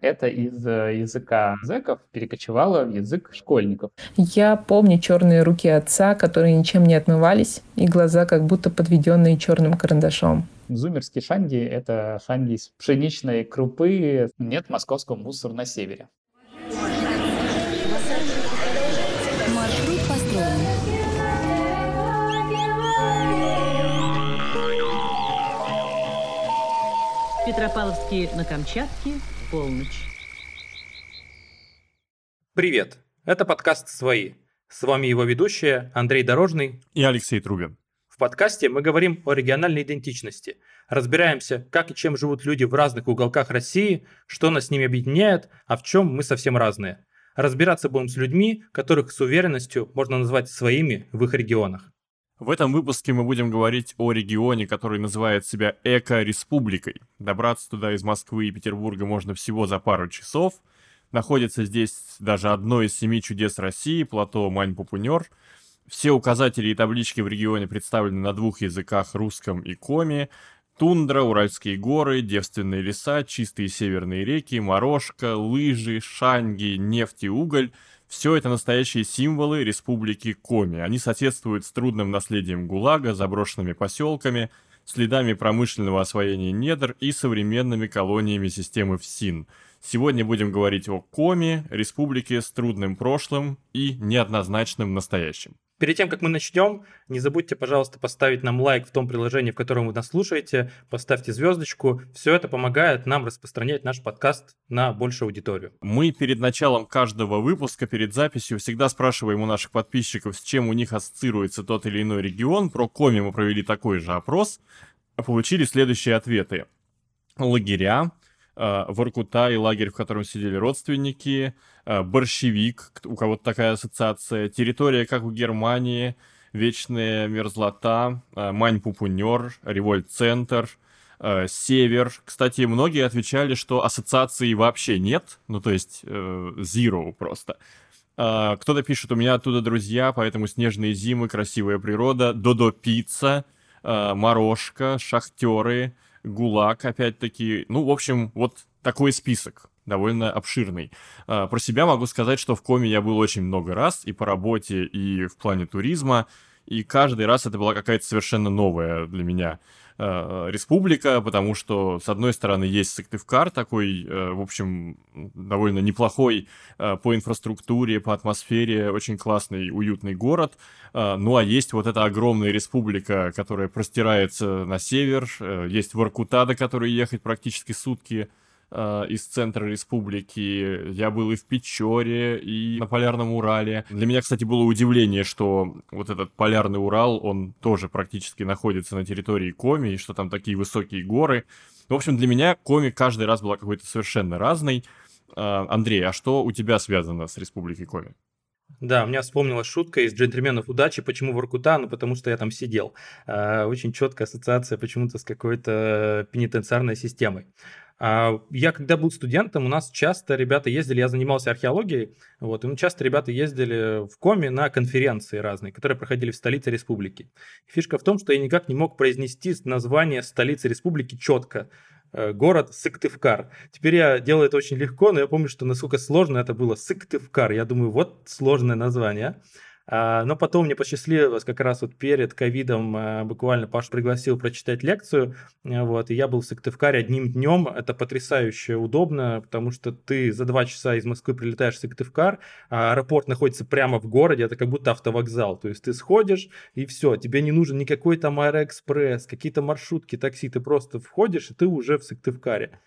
Это из э, языка зэков перекочевало в язык школьников. Я помню черные руки отца, которые ничем не отмывались, и глаза как будто подведенные черным карандашом. Зумерский шанди – это шанди из пшеничной крупы. Нет московского мусора на севере. Петропавловске на Камчатке, полночь. Привет! Это подкаст «Свои». С вами его ведущие Андрей Дорожный и Алексей Трубин. В подкасте мы говорим о региональной идентичности, разбираемся, как и чем живут люди в разных уголках России, что нас с ними объединяет, а в чем мы совсем разные. Разбираться будем с людьми, которых с уверенностью можно назвать своими в их регионах. В этом выпуске мы будем говорить о регионе, который называет себя Эко-республикой. Добраться туда из Москвы и Петербурга можно всего за пару часов. Находится здесь даже одно из семи чудес России, плато Мань-Пупунер. Все указатели и таблички в регионе представлены на двух языках, русском и коми. Тундра, Уральские горы, девственные леса, чистые северные реки, морожка, лыжи, шанги, нефть и уголь – все это настоящие символы республики Коми. Они соседствуют с трудным наследием ГУЛАГа, заброшенными поселками, следами промышленного освоения недр и современными колониями системы ФСИН. Сегодня будем говорить о Коми, республике с трудным прошлым и неоднозначным настоящим. Перед тем, как мы начнем, не забудьте, пожалуйста, поставить нам лайк в том приложении, в котором вы нас слушаете, поставьте звездочку. Все это помогает нам распространять наш подкаст на большую аудиторию. Мы перед началом каждого выпуска, перед записью, всегда спрашиваем у наших подписчиков, с чем у них ассоциируется тот или иной регион. Про Коми мы провели такой же опрос. Получили следующие ответы. Лагеря, Воркута и лагерь, в котором сидели родственники, Э, борщевик, у кого-то такая ассоциация, территория, как у Германии, вечная мерзлота, э, Мань-Пупунер, Револьт-центр, э, Север. Кстати, многие отвечали, что ассоциаций вообще нет, ну то есть zero просто. Кто-то пишет, у меня оттуда друзья, поэтому снежные зимы, красивая природа, Додо-пицца, Морожка, Шахтеры, ГУЛАГ, опять-таки. Ну, в общем, вот такой список довольно обширный. А, про себя могу сказать, что в Коме я был очень много раз, и по работе, и в плане туризма, и каждый раз это была какая-то совершенно новая для меня э, республика, потому что, с одной стороны, есть Сыктывкар, такой, э, в общем, довольно неплохой э, по инфраструктуре, по атмосфере, очень классный, уютный город, э, ну а есть вот эта огромная республика, которая простирается на север, э, есть Воркута, до которой ехать практически сутки, из центра республики. Я был и в Печоре, и на Полярном Урале. Для меня, кстати, было удивление, что вот этот Полярный Урал, он тоже практически находится на территории Коми, и что там такие высокие горы. В общем, для меня Коми каждый раз была какой-то совершенно разной. Э, Андрей, а что у тебя связано с республикой Коми? Да, у меня вспомнилась шутка из «Джентльменов удачи». Почему Воркута? Ну, потому что я там сидел. Э, очень четкая ассоциация почему-то с какой-то пенитенциарной системой. А, я когда был студентом, у нас часто ребята ездили, я занимался археологией, вот, и часто ребята ездили в Коми на конференции разные, которые проходили в столице республики. Фишка в том, что я никак не мог произнести название столицы республики четко город Сыктывкар. Теперь я делаю это очень легко, но я помню, что насколько сложно это было. Сыктывкар. Я думаю, вот сложное название. А, но потом мне посчастливилось как раз вот перед ковидом а, буквально Паш пригласил прочитать лекцию, а, вот, и я был в Сыктывкаре одним днем, это потрясающе удобно, потому что ты за два часа из Москвы прилетаешь в Сыктывкар, а аэропорт находится прямо в городе, это как будто автовокзал, то есть ты сходишь и все, тебе не нужен никакой там аэроэкспресс, какие-то маршрутки, такси, ты просто входишь и ты уже в Сыктывкаре.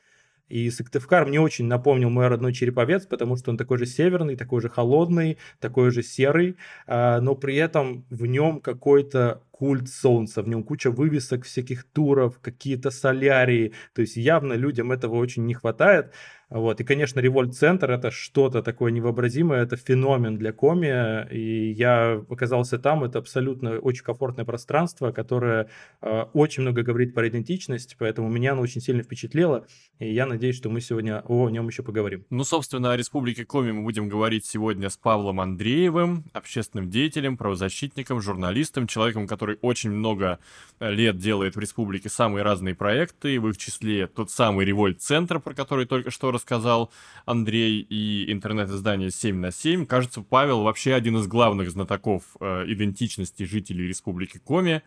И Сыктывкар мне очень напомнил мой родной Череповец, потому что он такой же северный, такой же холодный, такой же серый, а, но при этом в нем какой-то культ солнца, в нем куча вывесок всяких туров, какие-то солярии, то есть явно людям этого очень не хватает. Вот. И, конечно, Револьт-центр — это что-то такое невообразимое, это феномен для коми, и я оказался там, это абсолютно очень комфортное пространство, которое э, очень много говорит про идентичность, поэтому меня оно очень сильно впечатлило, и я надеюсь, что мы сегодня о нем еще поговорим. Ну, собственно, о Республике Коми мы будем говорить сегодня с Павлом Андреевым, общественным деятелем, правозащитником, журналистом, человеком, который который очень много э, лет делает в республике самые разные проекты, в их числе тот самый Револьт-центр, про который только что рассказал Андрей, и интернет-издание 7 на 7. Кажется, Павел вообще один из главных знатоков э, идентичности жителей республики Коми.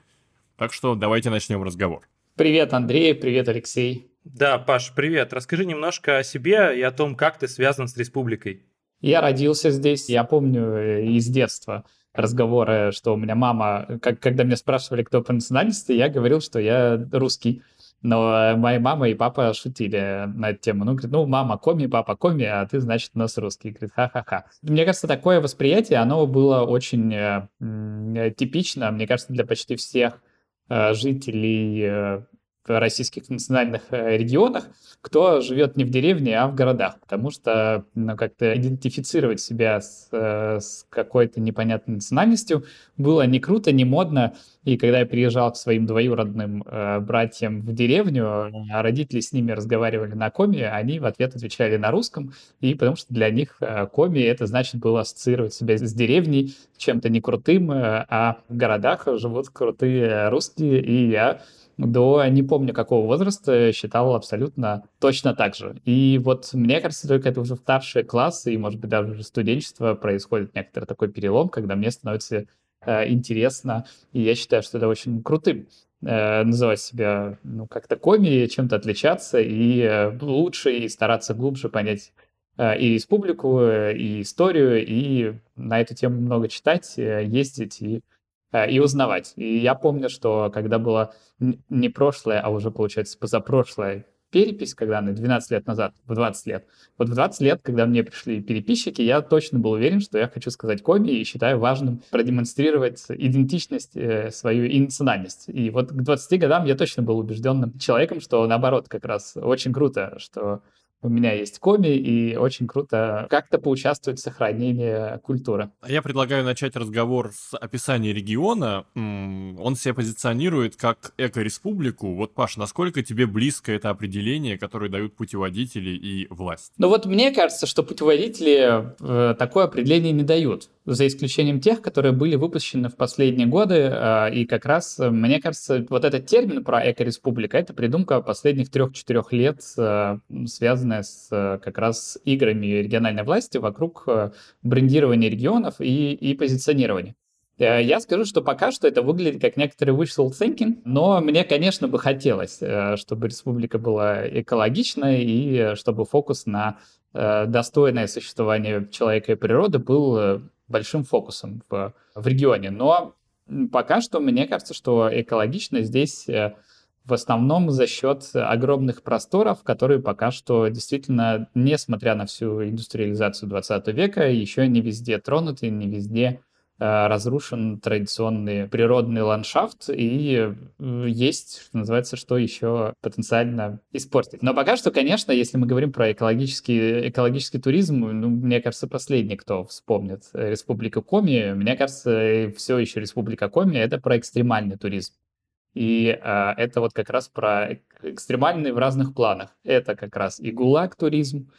Так что давайте начнем разговор. Привет, Андрей, привет, Алексей. Да, Паш, привет. Расскажи немножко о себе и о том, как ты связан с республикой. Я родился здесь, я помню э, из детства разговоры, что у меня мама, как, когда меня спрашивали, кто по национальности, я говорил, что я русский. Но моя мама и папа шутили на эту тему. Ну, говорит, ну, мама коми, папа коми, а ты, значит, у нас русский. Говорит, ха-ха-ха. Мне кажется, такое восприятие, оно было очень э, типично, мне кажется, для почти всех Э, жителей э, в российских национальных э, регионах, кто живет не в деревне, а в городах, потому что ну, как-то идентифицировать себя с, с какой-то непонятной национальностью было не круто, не модно, и когда я приезжал к своим двоюродным э, братьям в деревню, а родители с ними разговаривали на коме, они в ответ отвечали на русском, и потому что для них э, коми это значит было ассоциировать себя с деревней, чем-то не крутым, э, а в городах живут крутые русские, и я до не помню какого возраста считал абсолютно точно так же. И вот мне кажется, только это уже старшие классы и, может быть, даже уже студенчество происходит некоторый такой перелом, когда мне становится э, интересно, и я считаю, что это очень крутым э, называть себя ну, как-то коми, чем-то отличаться и э, лучше, и стараться глубже понять э, и республику, и историю, и на эту тему много читать, ездить и и узнавать. И я помню, что когда была не прошлое, а уже, получается, позапрошлое перепись, когда она 12 лет назад, в 20 лет. Вот в 20 лет, когда мне пришли переписчики, я точно был уверен, что я хочу сказать коми и считаю важным продемонстрировать идентичность э, свою и национальность. И вот к 20 годам я точно был убежденным человеком, что наоборот, как раз очень круто, что у меня есть коми, и очень круто как-то поучаствовать в сохранении культуры. А я предлагаю начать разговор с описания региона. Он себя позиционирует как эко-республику. Вот, Паш, насколько тебе близко это определение, которое дают путеводители и власть? Ну вот мне кажется, что путеводители э, такое определение не дают за исключением тех, которые были выпущены в последние годы. А, и как раз, э, мне кажется, вот этот термин про эко-республика — это придумка последних трех-четырех лет, э, связанная с э, как раз играми региональной власти вокруг брендирования регионов и, и позиционирования. Я скажу, что пока что это выглядит как некоторый wishful thinking, но мне, конечно, бы хотелось, чтобы республика была экологичной и чтобы фокус на достойное существование человека и природы был большим фокусом в, в регионе. Но пока что мне кажется, что экологично здесь э, в основном за счет огромных просторов, которые пока что действительно, несмотря на всю индустриализацию 20 века, еще не везде тронуты, не везде Э, разрушен традиционный природный ландшафт, и э, есть, что называется, что еще потенциально испортить. Но пока что, конечно, если мы говорим про экологический, экологический туризм, ну, мне кажется, последний, кто вспомнит Республика Коми, мне кажется, все еще Республика Коми — это про экстремальный туризм. И э, это вот как раз про экстремальный в разных планах. Это как раз и ГУЛАГ-туризм,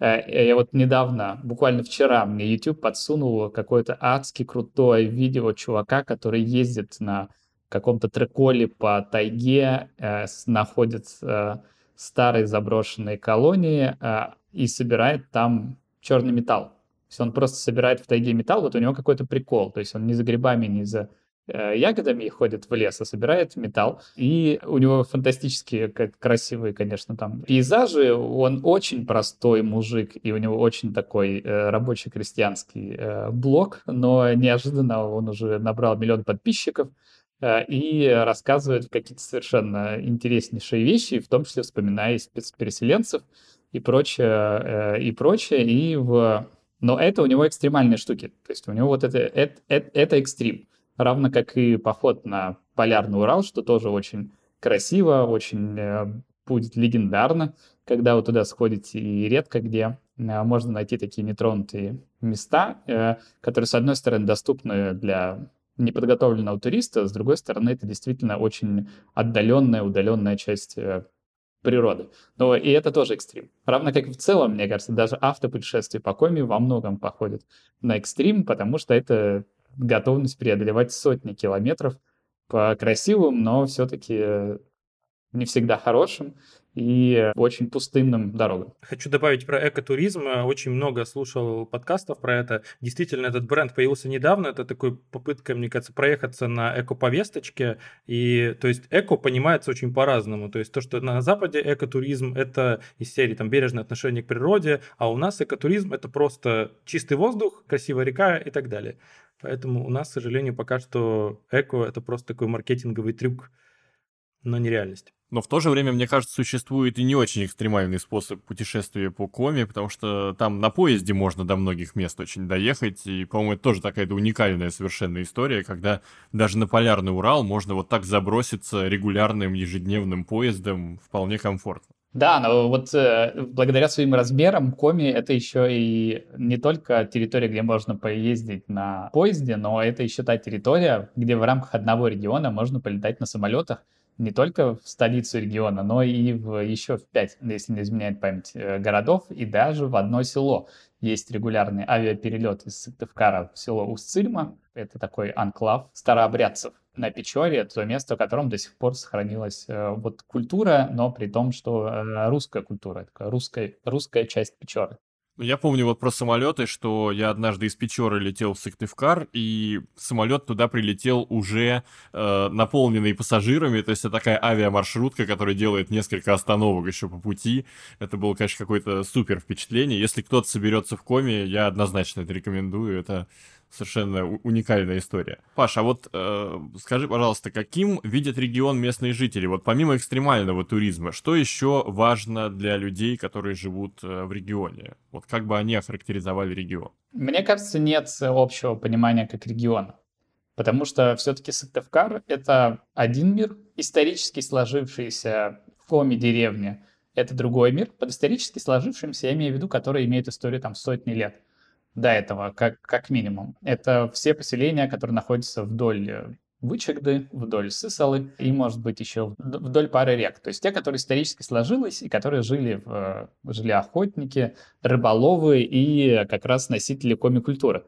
Э, я вот недавно, буквально вчера, мне YouTube подсунул какое-то адски крутое видео чувака, который ездит на каком-то треколе по тайге, э, находит э, старые заброшенные колонии э, и собирает там черный металл. То есть он просто собирает в тайге металл, вот у него какой-то прикол. То есть он не за грибами, не за Э, ягодами ходит в лес и собирает металл. И у него фантастические, красивые, конечно, там пейзажи. Он очень простой мужик, и у него очень такой э, рабочий крестьянский э, блог, но неожиданно он уже набрал миллион подписчиков э, и рассказывает какие-то совершенно интереснейшие вещи, в том числе вспоминая спецпереселенцев и прочее, э, и прочее, и в... Но это у него экстремальные штуки. То есть у него вот это, это, это, это экстрим равно как и поход на полярный Урал, что тоже очень красиво, очень э, будет легендарно, когда вы туда сходите, и редко где э, можно найти такие нетронутые места, э, которые, с одной стороны, доступны для неподготовленного туриста, с другой стороны, это действительно очень отдаленная, удаленная часть природы. Но и это тоже экстрим. Равно как и в целом, мне кажется, даже автопутешествия по Коми во многом походят на экстрим, потому что это готовность преодолевать сотни километров по красивым, но все-таки не всегда хорошим и очень пустынным дорогам. Хочу добавить про экотуризм. Очень много слушал подкастов про это. Действительно, этот бренд появился недавно. Это такой попытка, мне кажется, проехаться на эко-повесточке. И, то есть, эко понимается очень по-разному. То есть, то, что на Западе экотуризм — это из серии там бережное отношение к природе, а у нас экотуризм — это просто чистый воздух, красивая река и так далее. Поэтому у нас, к сожалению, пока что эко — это просто такой маркетинговый трюк, но не реальность. Но в то же время, мне кажется, существует и не очень экстремальный способ путешествия по Коми, потому что там на поезде можно до многих мест очень доехать. И, по-моему, это тоже такая-то уникальная совершенно история, когда даже на Полярный Урал можно вот так заброситься регулярным ежедневным поездом вполне комфортно. Да, но вот э, благодаря своим размерам Коми это еще и не только территория, где можно поездить на поезде, но это еще та территория, где в рамках одного региона можно полетать на самолетах не только в столицу региона, но и в еще в пять, если не изменяет память, э, городов и даже в одно село. Есть регулярный авиаперелет из Сыктывкара в село Устцильма. Это такой анклав старообрядцев на Печоре, то место, в котором до сих пор сохранилась э, вот культура, но при том, что э, русская культура, русская, русская часть Печоры. Ну, я помню вот про самолеты, что я однажды из Печоры летел в Сыктывкар, и самолет туда прилетел уже э, наполненный пассажирами, то есть это такая авиамаршрутка, которая делает несколько остановок еще по пути. Это было, конечно, какое-то супер впечатление. Если кто-то соберется в коме, я однозначно это рекомендую. Это совершенно уникальная история. Паша, а вот э, скажи, пожалуйста, каким видят регион местные жители? Вот помимо экстремального туризма, что еще важно для людей, которые живут э, в регионе? Вот как бы они охарактеризовали регион? Мне кажется, нет общего понимания как региона. Потому что все-таки Сыктывкар — это один мир, исторически сложившийся в коме деревне. Это другой мир, под исторически сложившимся, я имею в виду, который имеет историю там сотни лет до этого, как, как минимум. Это все поселения, которые находятся вдоль Вычегды, вдоль Сысалы и, может быть, еще вдоль пары рек. То есть те, которые исторически сложились и которые жили, в, жили охотники, рыболовы и как раз носители коми-культуры.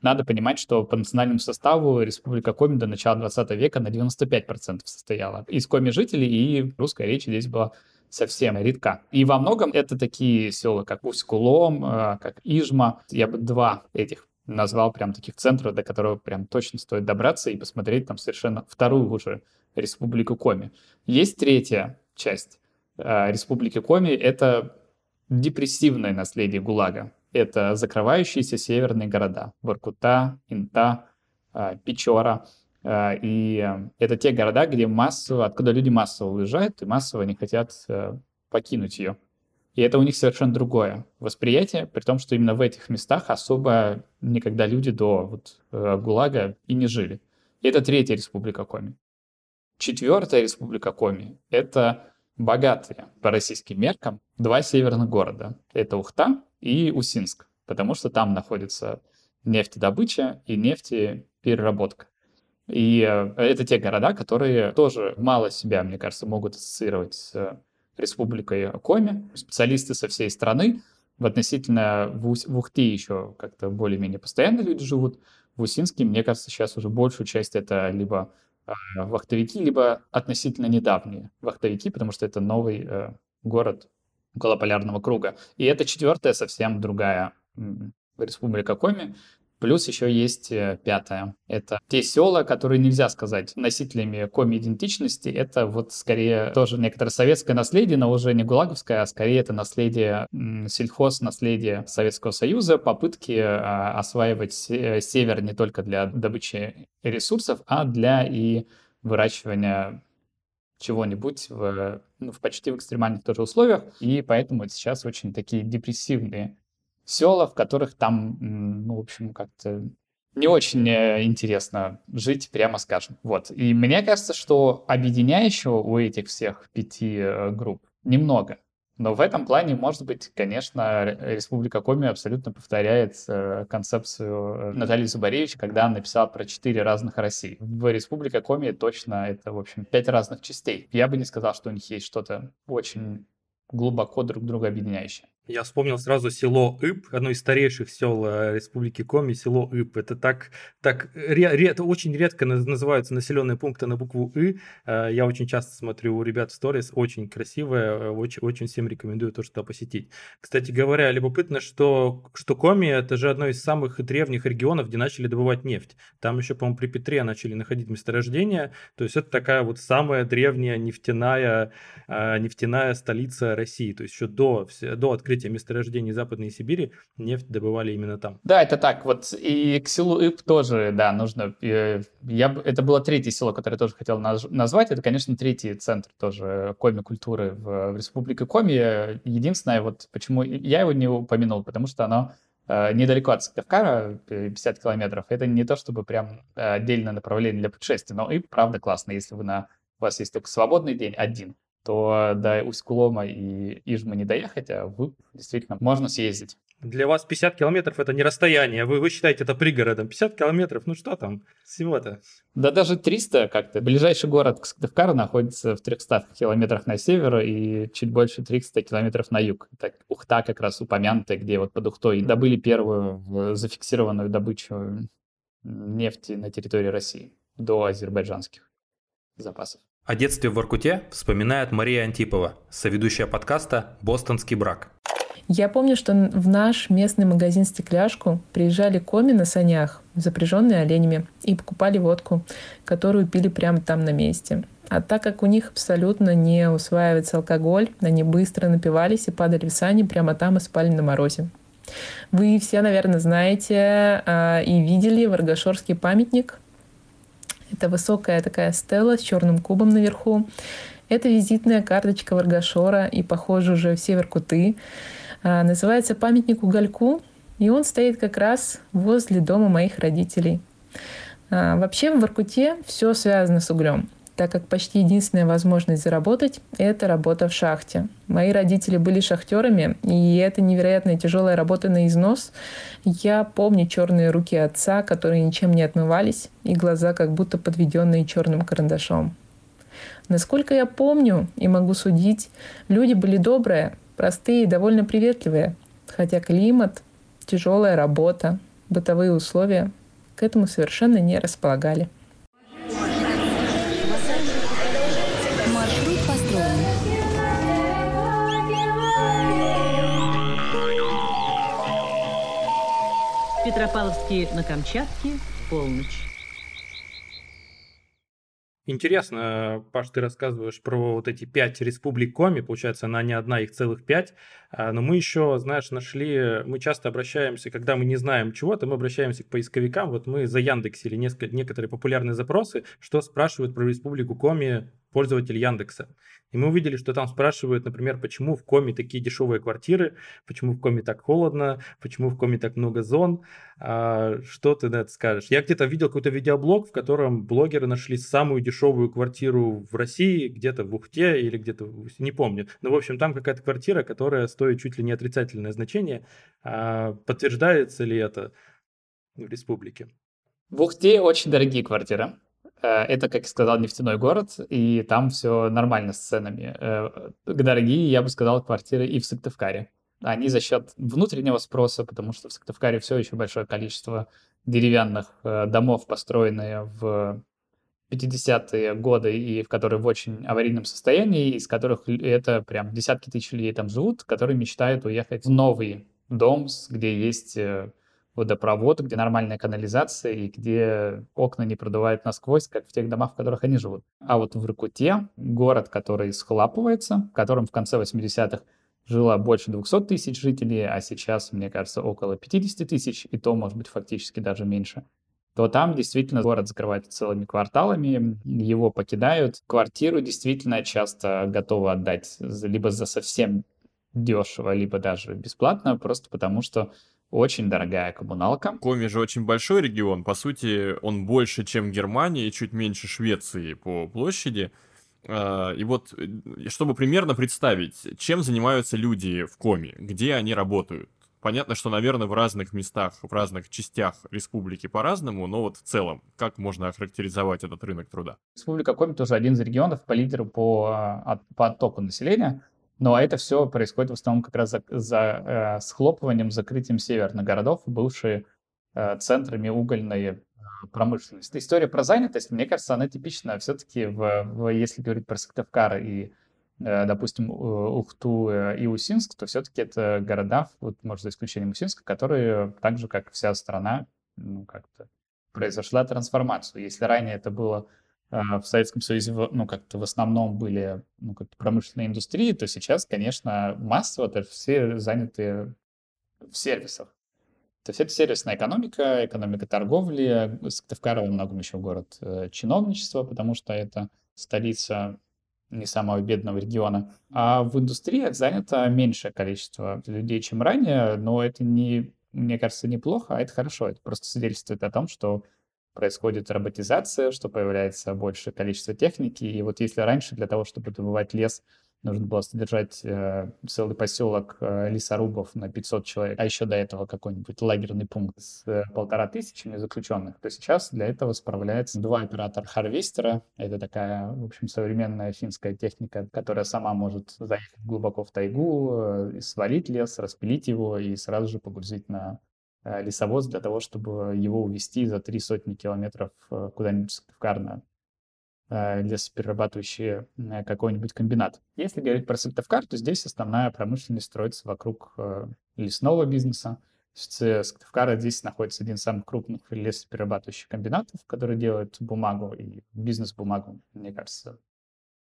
Надо понимать, что по национальному составу Республика Коми до начала 20 века на 95% состояла из коми-жителей, и русская речь здесь была совсем редка. И во многом это такие села, как Усть-Кулом, э, как Ижма. Я бы два этих назвал прям таких центров, до которого прям точно стоит добраться и посмотреть там совершенно вторую уже республику Коми. Есть третья часть э, республики Коми, это депрессивное наследие ГУЛАГа. Это закрывающиеся северные города. Воркута, Инта, э, Печора. А, и это те города, где массово, откуда люди массово уезжают и массово не хотят э, покинуть ее. И это у них совершенно другое восприятие, при том, что именно в этих местах особо никогда люди до вот, э, ГУЛАГа и не жили. И это третья республика Коми. Четвертая республика Коми — это богатые по российским меркам два северных города. Это Ухта и Усинск, потому что там находится нефтедобыча и нефтепереработка. И э, это те города, которые тоже мало себя, мне кажется, могут ассоциировать с республикой Коми. Специалисты со всей страны. В относительно в, Ухте еще как-то более-менее постоянно люди живут. В Усинске, мне кажется, сейчас уже большую часть это либо э, вахтовики, либо относительно недавние вахтовики, потому что это новый э, город около полярного круга. И это четвертая совсем другая республика Коми, Плюс еще есть э, пятое. Это те села, которые нельзя сказать носителями коми-идентичности. Это вот скорее тоже некоторое советское наследие, но уже не гулаговское, а скорее это наследие сельхоз, наследие Советского Союза, попытки а, осваивать э, север не только для добычи ресурсов, а для и выращивания чего-нибудь в, ну, в почти в экстремальных тоже условиях. И поэтому сейчас очень такие депрессивные села, в которых там, ну, в общем, как-то не очень э, интересно жить, прямо скажем. Вот. И мне кажется, что объединяющего у этих всех пяти э, групп немного. Но в этом плане, может быть, конечно, Республика Коми абсолютно повторяет э, концепцию Натальи Зубаревич, когда она написала про четыре разных России. В Республике Коми точно это, в общем, пять разных частей. Я бы не сказал, что у них есть что-то очень глубоко друг друга объединяющее. Я вспомнил сразу село Иб, одно из старейших сел э, Республики Коми, село Иб. Это так, так ре, ре, это очень редко называются населенные пункты на букву И. Э, я очень часто смотрю у ребят в сторис, очень красивое, э, очень, очень всем рекомендую то, что посетить. Кстати говоря, любопытно, что, что Коми это же одно из самых древних регионов, где начали добывать нефть. Там еще, по-моему, при Петре начали находить месторождения. То есть это такая вот самая древняя нефтяная, нефтяная столица России. То есть еще до, до открытия открытия месторождений Западной Сибири нефть добывали именно там. Да, это так. Вот и к селу Ип тоже, да, нужно... Э, я, это было третье село, которое я тоже хотел назвать. Это, конечно, третий центр тоже коми-культуры в, в Республике Коми. Единственное, вот почему я его не упомянул, потому что оно э, недалеко от Сыктывкара, 50 километров. Это не то, чтобы прям отдельное направление для путешествия, но и правда классно, если вы на у вас есть только свободный день один, то до Усть-Кулома и Ижмы не доехать, а вы действительно можно съездить. Для вас 50 километров это не расстояние, вы, вы считаете это пригородом. 50 километров, ну что там, всего-то. Да даже 300 как-то. Ближайший город к Сыктывкару находится в 300 километрах на север и чуть больше 300 километров на юг. Так, Ухта как раз упомянутая, где вот под Ухтой добыли первую зафиксированную добычу нефти на территории России до азербайджанских запасов. О детстве в Воркуте вспоминает Мария Антипова, соведущая подкаста «Бостонский брак». Я помню, что в наш местный магазин «Стекляшку» приезжали коми на санях, запряженные оленями, и покупали водку, которую пили прямо там на месте. А так как у них абсолютно не усваивается алкоголь, они быстро напивались и падали в сани прямо там и спали на морозе. Вы все, наверное, знаете э, и видели Варгашорский памятник это высокая такая стела с черным кубом наверху. Это визитная карточка Варгашора и, похоже, уже все Воркуты. А, называется «Памятник угольку», и он стоит как раз возле дома моих родителей. А, вообще в Воркуте все связано с углем так как почти единственная возможность заработать – это работа в шахте. Мои родители были шахтерами, и это невероятная тяжелая работа на износ. Я помню черные руки отца, которые ничем не отмывались, и глаза как будто подведенные черным карандашом. Насколько я помню и могу судить, люди были добрые, простые и довольно приветливые, хотя климат, тяжелая работа, бытовые условия к этому совершенно не располагали. Петропавловске на Камчатке, полночь. Интересно, Паш, ты рассказываешь про вот эти пять республик Коми, получается, она не одна, их целых пять, а, но мы еще, знаешь, нашли, мы часто обращаемся, когда мы не знаем чего-то, мы обращаемся к поисковикам, вот мы за Яндексили несколько, некоторые популярные запросы, что спрашивают про республику Коми пользователь Яндекса. И мы увидели, что там спрашивают, например, почему в Коме такие дешевые квартиры, почему в Коме так холодно, почему в Коме так много зон. А, что ты на это скажешь? Я где-то видел какой-то видеоблог, в котором блогеры нашли самую дешевую квартиру в России, где-то в Ухте или где-то, не помню. Но, в общем, там какая-то квартира, которая стоит чуть ли не отрицательное значение. А, подтверждается ли это в республике? В Ухте очень дорогие квартиры. Э, это, как сказал, нефтяной город, и там все нормально с ценами. Э, дорогие, я бы сказал, квартиры и в Сыктывкаре. Они за счет внутреннего спроса, потому что в Сыктывкаре все еще большое количество деревянных э, домов, построенные в 50-е годы и в которые в очень аварийном состоянии, из которых это прям десятки тысяч людей там живут, которые мечтают уехать в новый дом, где есть водопровод, где нормальная канализация и где окна не продувают насквозь, как в тех домах, в которых они живут. А вот в Иркуте, город, который схлапывается, в котором в конце 80-х жило больше 200 тысяч жителей, а сейчас, мне кажется, около 50 тысяч, и то, может быть, фактически даже меньше, то там действительно город закрывается целыми кварталами, его покидают. Квартиру действительно часто готовы отдать либо за совсем дешево, либо даже бесплатно, просто потому что очень дорогая коммуналка. Коми же очень большой регион, по сути, он больше, чем Германия и чуть меньше Швеции по площади. А, и вот, э, чтобы примерно представить, чем занимаются люди в Коми, где они работают. Понятно, что, наверное, в разных местах, в разных частях республики по-разному, но вот в целом, как можно охарактеризовать этот рынок труда? Республика Коми тоже один из регионов по лидеру по, по оттоку населения. Но это все происходит в основном как раз за, за э, схлопыванием, закрытием северных городов, бывшие э, центрами угольной э, промышленности. История про занятость, мне кажется, она типична все-таки, в, в, если говорить про Сыктывкар и, э, допустим, Ухту э, и Усинск, то все-таки это города, вот, может, за исключением Усинска, которые так же, как вся страна, ну, как-то произошла трансформация. Если ранее это было а, в Советском Союзе, ну, как-то в основном были, ну, как промышленные индустрии, то сейчас, конечно, массово это все заняты в сервисах. То есть это сервисная экономика, экономика торговли. Сыктывкар во многом еще город э, чиновничества, потому что это столица не самого бедного региона. А в индустриях занято меньшее количество людей, чем ранее, но это не, мне кажется, неплохо, а это хорошо. Это просто свидетельствует о том, что происходит роботизация, что появляется большее количество техники. И вот если раньше для того, чтобы добывать лес, нужно было содержать э, целый поселок э, лесорубов на 500 человек, а еще до этого какой-нибудь лагерный пункт с э, полтора тысячами заключенных, то сейчас для этого справляется два оператора харвестера. Это такая, в общем, современная финская техника, которая сама может заехать глубоко в тайгу, э, свалить лес, распилить его и сразу же погрузить на лесовоз для того, чтобы его увезти за три сотни километров э, куда-нибудь в Карна э, лесоперерабатывающий какой-нибудь комбинат. Если говорить про Сыктывкар, то здесь основная промышленность строится вокруг лесного бизнеса. Сыктывкар здесь находится один из самых крупных лесоперерабатывающих комбинатов, который делает бумагу и бизнес-бумагу, мне кажется,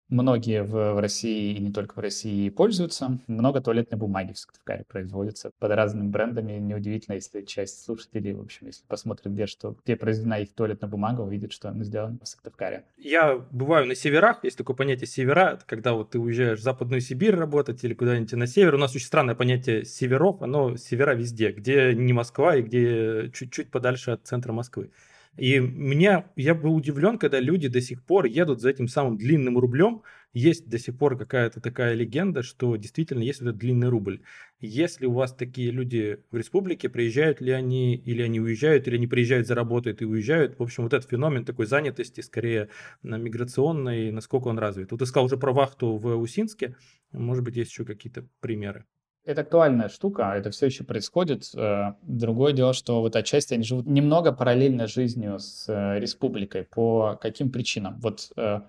Многие в, России и не только в России пользуются. Много туалетной бумаги в Сыктывкаре производится под разными брендами. Неудивительно, если часть слушателей, в общем, если посмотрят, где, что, где произведена их туалетная бумага, увидят, что она сделана в Сыктывкаре. Я бываю на северах, есть такое понятие севера, когда вот ты уезжаешь в Западную Сибирь работать или куда-нибудь на север. У нас очень странное понятие северов, оно севера везде, где не Москва и где чуть-чуть подальше от центра Москвы. И меня, я был удивлен, когда люди до сих пор едут за этим самым длинным рублем. Есть до сих пор какая-то такая легенда, что действительно есть этот длинный рубль. Если у вас такие люди в республике, приезжают ли они, или они уезжают, или они приезжают, заработают и уезжают. В общем, вот этот феномен такой занятости, скорее миграционной, насколько он развит. Вот ты сказал уже про вахту в Усинске. Может быть, есть еще какие-то примеры это актуальная штука, это все еще происходит. Э, другое дело, что вот отчасти они живут немного параллельно жизнью с э, республикой. По каким причинам? Вот э,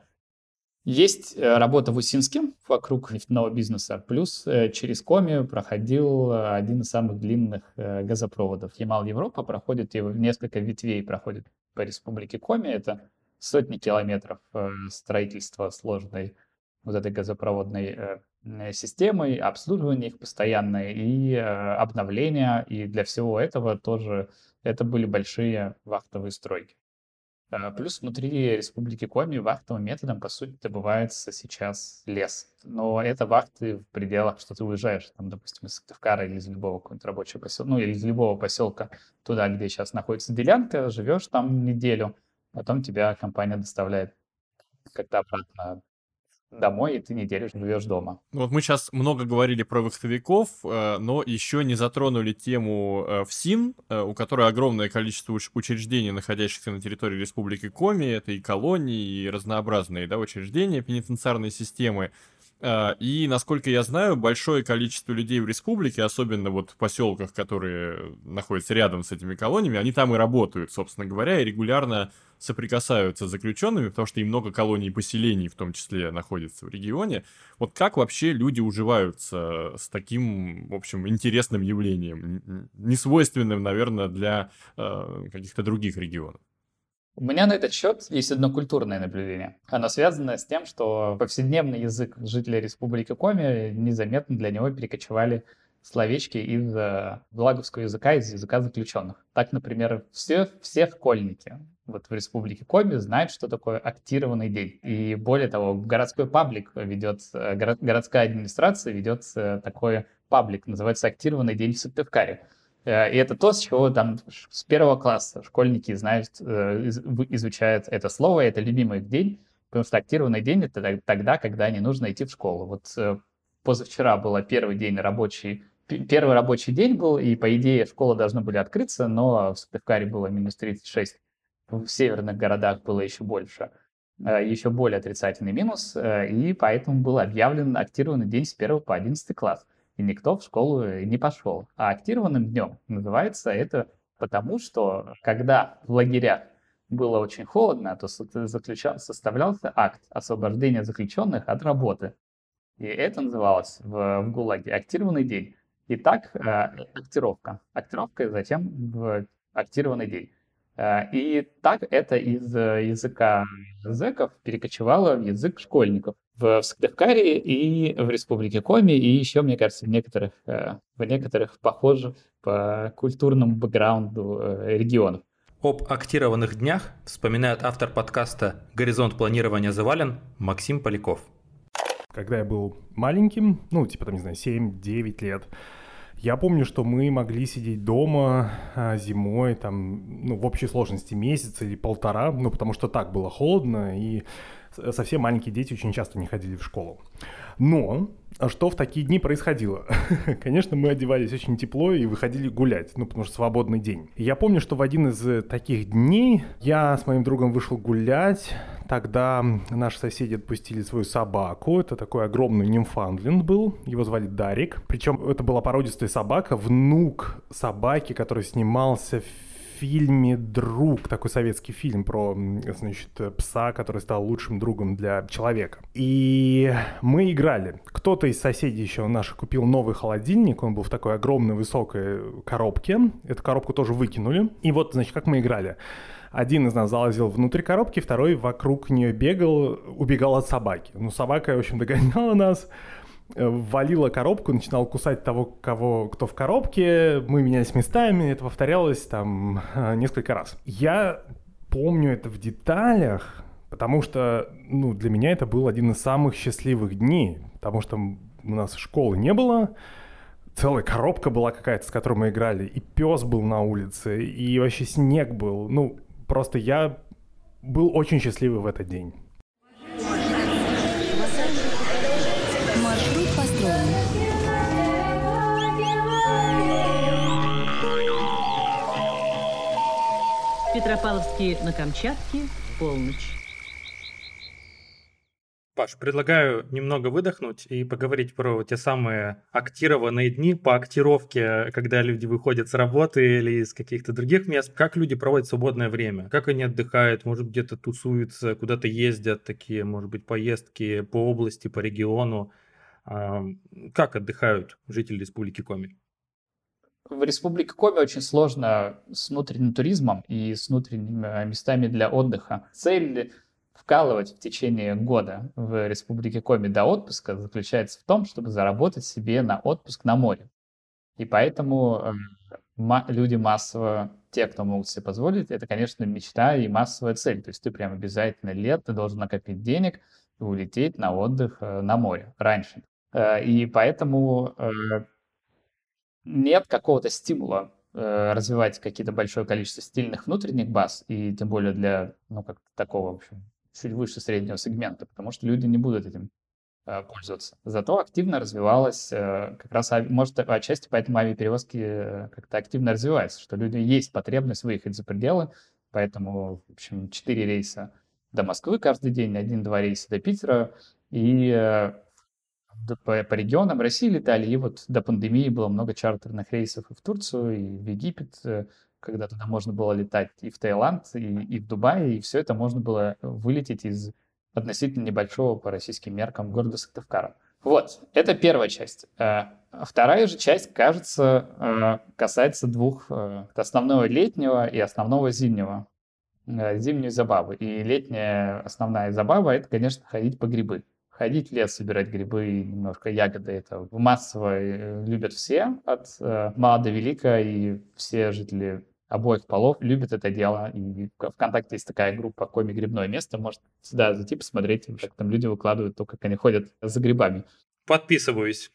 есть работа в Усинске вокруг нефтяного бизнеса, плюс через Коми проходил один из самых длинных газопроводов. Ямал-Европа проходит, и несколько ветвей проходит по республике Коми. Это сотни километров строительства сложной вот этой газопроводной Э, системой, обслуживание их постоянное и э, обновление. И для всего этого тоже это были большие вахтовые стройки. Э, плюс внутри Республики Коми вахтовым методом, по сути, добывается сейчас лес. Но это вахты в пределах, что ты уезжаешь, там, допустим, из Сыктывкара или из любого какого-нибудь рабочего поселка, ну, или из любого поселка туда, где сейчас находится делянка, живешь там неделю, потом тебя компания доставляет как-то обратно домой, и ты неделю живешь дома. Вот мы сейчас много говорили про вахтовиков, э, но еще не затронули тему э, ФСИН, э, у которой огромное количество учреждений, находящихся на территории Республики Коми, это и колонии, и разнообразные да, учреждения пенитенциарной системы. И, насколько я знаю, большое количество людей в республике, особенно вот в поселках, которые находятся рядом с этими колониями, они там и работают, собственно говоря, и регулярно соприкасаются с заключенными, потому что и много колоний и поселений в том числе находится в регионе. Вот как вообще люди уживаются с таким, в общем, интересным явлением, несвойственным, наверное, для э, каких-то других регионов? У меня на этот счет есть одно культурное наблюдение. Оно связано с тем, что повседневный язык жителей Республики Коми незаметно для него перекочевали словечки из э, лаговского языка, из языка заключенных. Так, например, все, все школьники вот в Республике Коми знают, что такое актированный день. И более того, городской паблик ведет, э, город, городская администрация ведет э, такой паблик, называется «Актированный день в Сыктывкаре». Э, и это то, с чего там с первого класса школьники знают, изучают это слово, это любимый их день, потому что актированный день — это тогда, когда не нужно идти в школу. Вот позавчера был первый день рабочий первый рабочий день был, и, по идее, школы должны были открыться, но в Сыктывкаре было минус 36, в северных городах было еще больше. э, еще более отрицательный минус, э, и поэтому был объявлен актированный день с 1 по 11 класс. И никто в школу не пошел. А актированным днем называется это потому, что когда в лагерях было очень холодно, то заключал, составлялся акт освобождения заключенных от работы. И это называлось в, в ГУЛАГе актированный день. Итак, э, актировка. Актировка и затем в актированный день. Э, и так это из э, языка зэков перекочевало в язык школьников в Сыктывкаре и в Республике Коми, и еще, мне кажется, в некоторых, в некоторых похожих по культурному бэкграунду регионов. Об актированных днях вспоминает автор подкаста «Горизонт планирования завален» Максим Поляков. Когда я был маленьким, ну, типа, там, не знаю, 7-9 лет, я помню, что мы могли сидеть дома а, зимой, там, ну, в общей сложности месяц или полтора, ну, потому что так было холодно, и совсем маленькие дети очень часто не ходили в школу. Но что в такие дни происходило? Конечно, мы одевались очень тепло и выходили гулять, ну, потому что свободный день. Я помню, что в один из таких дней я с моим другом вышел гулять, Тогда наши соседи отпустили свою собаку. Это такой огромный нимфандленд был. Его звали Дарик. Причем это была породистая собака, внук собаки, который снимался в фильме «Друг», такой советский фильм про, значит, пса, который стал лучшим другом для человека. И мы играли. Кто-то из соседей еще наших купил новый холодильник, он был в такой огромной высокой коробке. Эту коробку тоже выкинули. И вот, значит, как мы играли. Один из нас залазил внутрь коробки, второй вокруг нее бегал, убегал от собаки. Ну, собака, в общем, догоняла нас, валила коробку, начинала кусать того, кого, кто в коробке. Мы менялись местами, это повторялось там э, несколько раз. Я помню это в деталях, потому что, ну, для меня это был один из самых счастливых дней, потому что у нас школы не было, целая коробка была какая-то, с которой мы играли, и пес был на улице, и вообще снег был. Ну, Просто я был очень счастливый в этот день. Петропавловске на Камчатке, полночь. Паш, предлагаю немного выдохнуть и поговорить про те самые актированные дни по актировке, когда люди выходят с работы или из каких-то других мест. Как люди проводят свободное время? Как они отдыхают? Может, где-то тусуются, куда-то ездят, такие, может быть, поездки по области, по региону. Как отдыхают жители Республики Коми? В Республике Коми очень сложно с внутренним туризмом и с внутренними местами для отдыха. Цель вкалывать в течение года в Республике Коми до отпуска заключается в том, чтобы заработать себе на отпуск на море. И поэтому э, люди массово, те, кто могут себе позволить, это, конечно, мечта и массовая цель. То есть ты прям обязательно лет, ты должен накопить денег и улететь на отдых э, на море раньше. Э, и поэтому э, нет какого-то стимула э, развивать какие-то большое количество стильных внутренних баз, и тем более для, ну, как такого, в общем, чуть выше среднего сегмента, потому что люди не будут этим э, пользоваться. Зато активно развивалась, э, как раз, может, отчасти поэтому авиаперевозки э, как-то активно развиваются, что люди есть потребность выехать за пределы, поэтому, в общем, 4 рейса до Москвы каждый день, один-два рейса до Питера, и по, по регионам России летали, и вот до пандемии было много чартерных рейсов и в Турцию, и в Египет, когда туда можно было летать и в Таиланд, и, и в Дубай, и все это можно было вылететь из относительно небольшого по российским меркам города Сыктывкара. Вот, это первая часть. Э, вторая же часть, кажется, э, касается двух, э, основного летнего и основного зимнего. Зимней забавы. И летняя основная забава — это, конечно, ходить по грибы. Ходить в лес, собирать грибы немножко ягоды. Это массово любят все, от мала до велика, и все жители обоих полов любят это дело. И ВКонтакте есть такая группа «Коми грибное место». Может сюда зайти посмотреть, как там люди выкладывают то, как они ходят за грибами. Подписываюсь.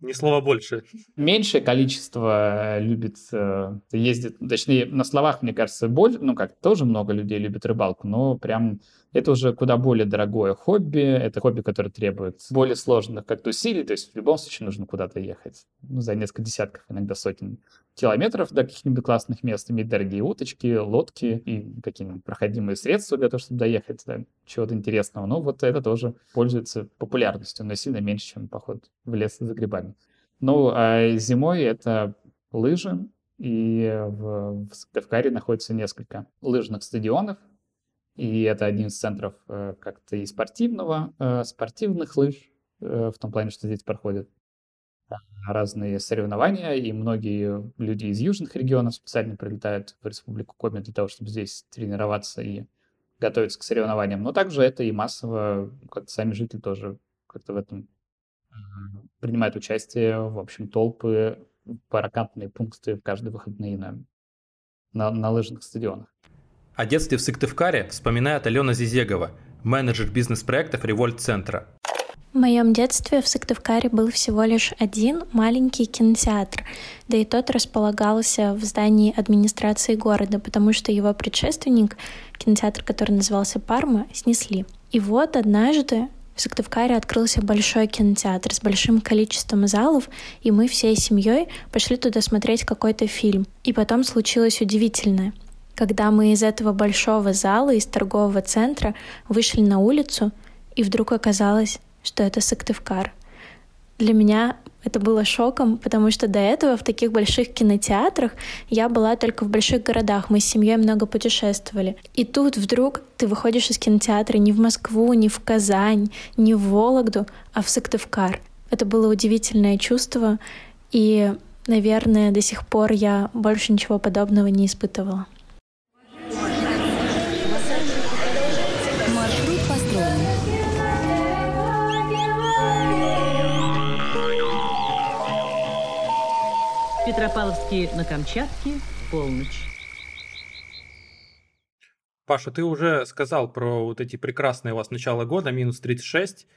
Ни слова больше. Меньшее количество э, любит э, ездить, точнее, на словах, мне кажется, больше, ну как, тоже много людей любит рыбалку, но прям это уже куда более дорогое хобби, это хобби, которое требует более сложных как-то усилий, то есть в любом случае нужно куда-то ехать ну, за несколько десятков, иногда сотен километров до каких-нибудь классных мест, иметь дорогие уточки, лодки и какие-нибудь проходимые средства для того, чтобы доехать до чего-то интересного. Ну, вот это тоже пользуется популярностью, но сильно меньше, чем поход в лес за грибами. Ну, а зимой это лыжи, и в, в Сыктывкаре находится несколько лыжных стадионов, и это один из центров э, как-то и спортивного, э, спортивных лыж, э, в том плане, что здесь проходят разные соревнования, и многие люди из южных регионов специально прилетают в Республику Коми для того, чтобы здесь тренироваться и готовиться к соревнованиям. Но также это и массово, как-то сами жители тоже как-то в этом принимают участие, в общем, толпы, прокатные пункты в каждые выходные на, на, на лыжных стадионах. О детстве в Сыктывкаре вспоминает Алена Зизегова, менеджер бизнес-проектов Револьт-центра. В моем детстве в Сыктывкаре был всего лишь один маленький кинотеатр, да и тот располагался в здании администрации города, потому что его предшественник, кинотеатр, который назывался «Парма», снесли. И вот однажды в Сыктывкаре открылся большой кинотеатр с большим количеством залов, и мы всей семьей пошли туда смотреть какой-то фильм. И потом случилось удивительное. Когда мы из этого большого зала, из торгового центра вышли на улицу, и вдруг оказалось, что это Сыктывкар. Для меня это было шоком, потому что до этого в таких больших кинотеатрах я была только в больших городах. Мы с семьей много путешествовали. И тут вдруг ты выходишь из кинотеатра не в Москву, не в Казань, не в Вологду, а в Сыктывкар. Это было удивительное чувство, и, наверное, до сих пор я больше ничего подобного не испытывала. Петропавловске на Камчатке, полночь. Паша, ты уже сказал про вот эти прекрасные у вас начало года, минус 36.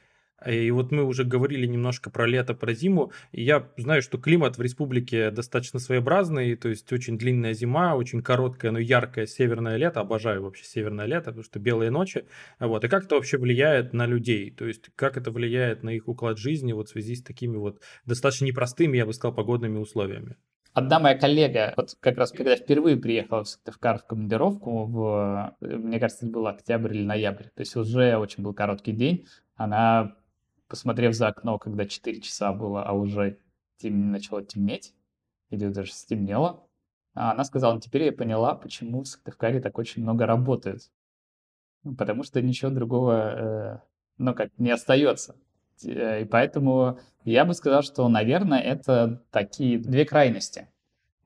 И вот мы уже говорили немножко про лето, про зиму. И я знаю, что климат в республике достаточно своеобразный, то есть очень длинная зима, очень короткое, но яркое северное лето. Обожаю вообще северное лето, потому что белые ночи. Вот. И как это вообще влияет на людей? То есть как это влияет на их уклад жизни вот в связи с такими вот достаточно непростыми, я бы сказал, погодными условиями? Одна моя коллега, вот как раз когда впервые приехала в Сыктывкар в командировку, в, мне кажется, это был октябрь или ноябрь, то есть уже очень был короткий день, она посмотрев за окно, когда 4 часа было, а уже тем, начало темнеть, или даже стемнело, а она сказала, «Ну, теперь я поняла, почему в Сыктывкаре так очень много работают. Потому что ничего другого, э, ну как, не остается. Э, и поэтому я бы сказал, что, наверное, это такие две крайности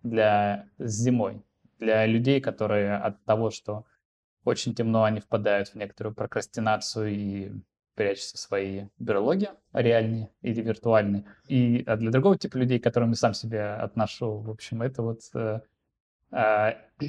для зимой. Для людей, которые от того, что очень темно, они впадают в некоторую прокрастинацию и прячутся в свои берлоги реальные или виртуальные. И а для другого типа людей, к которым я сам себя отношу, в общем, это вот э,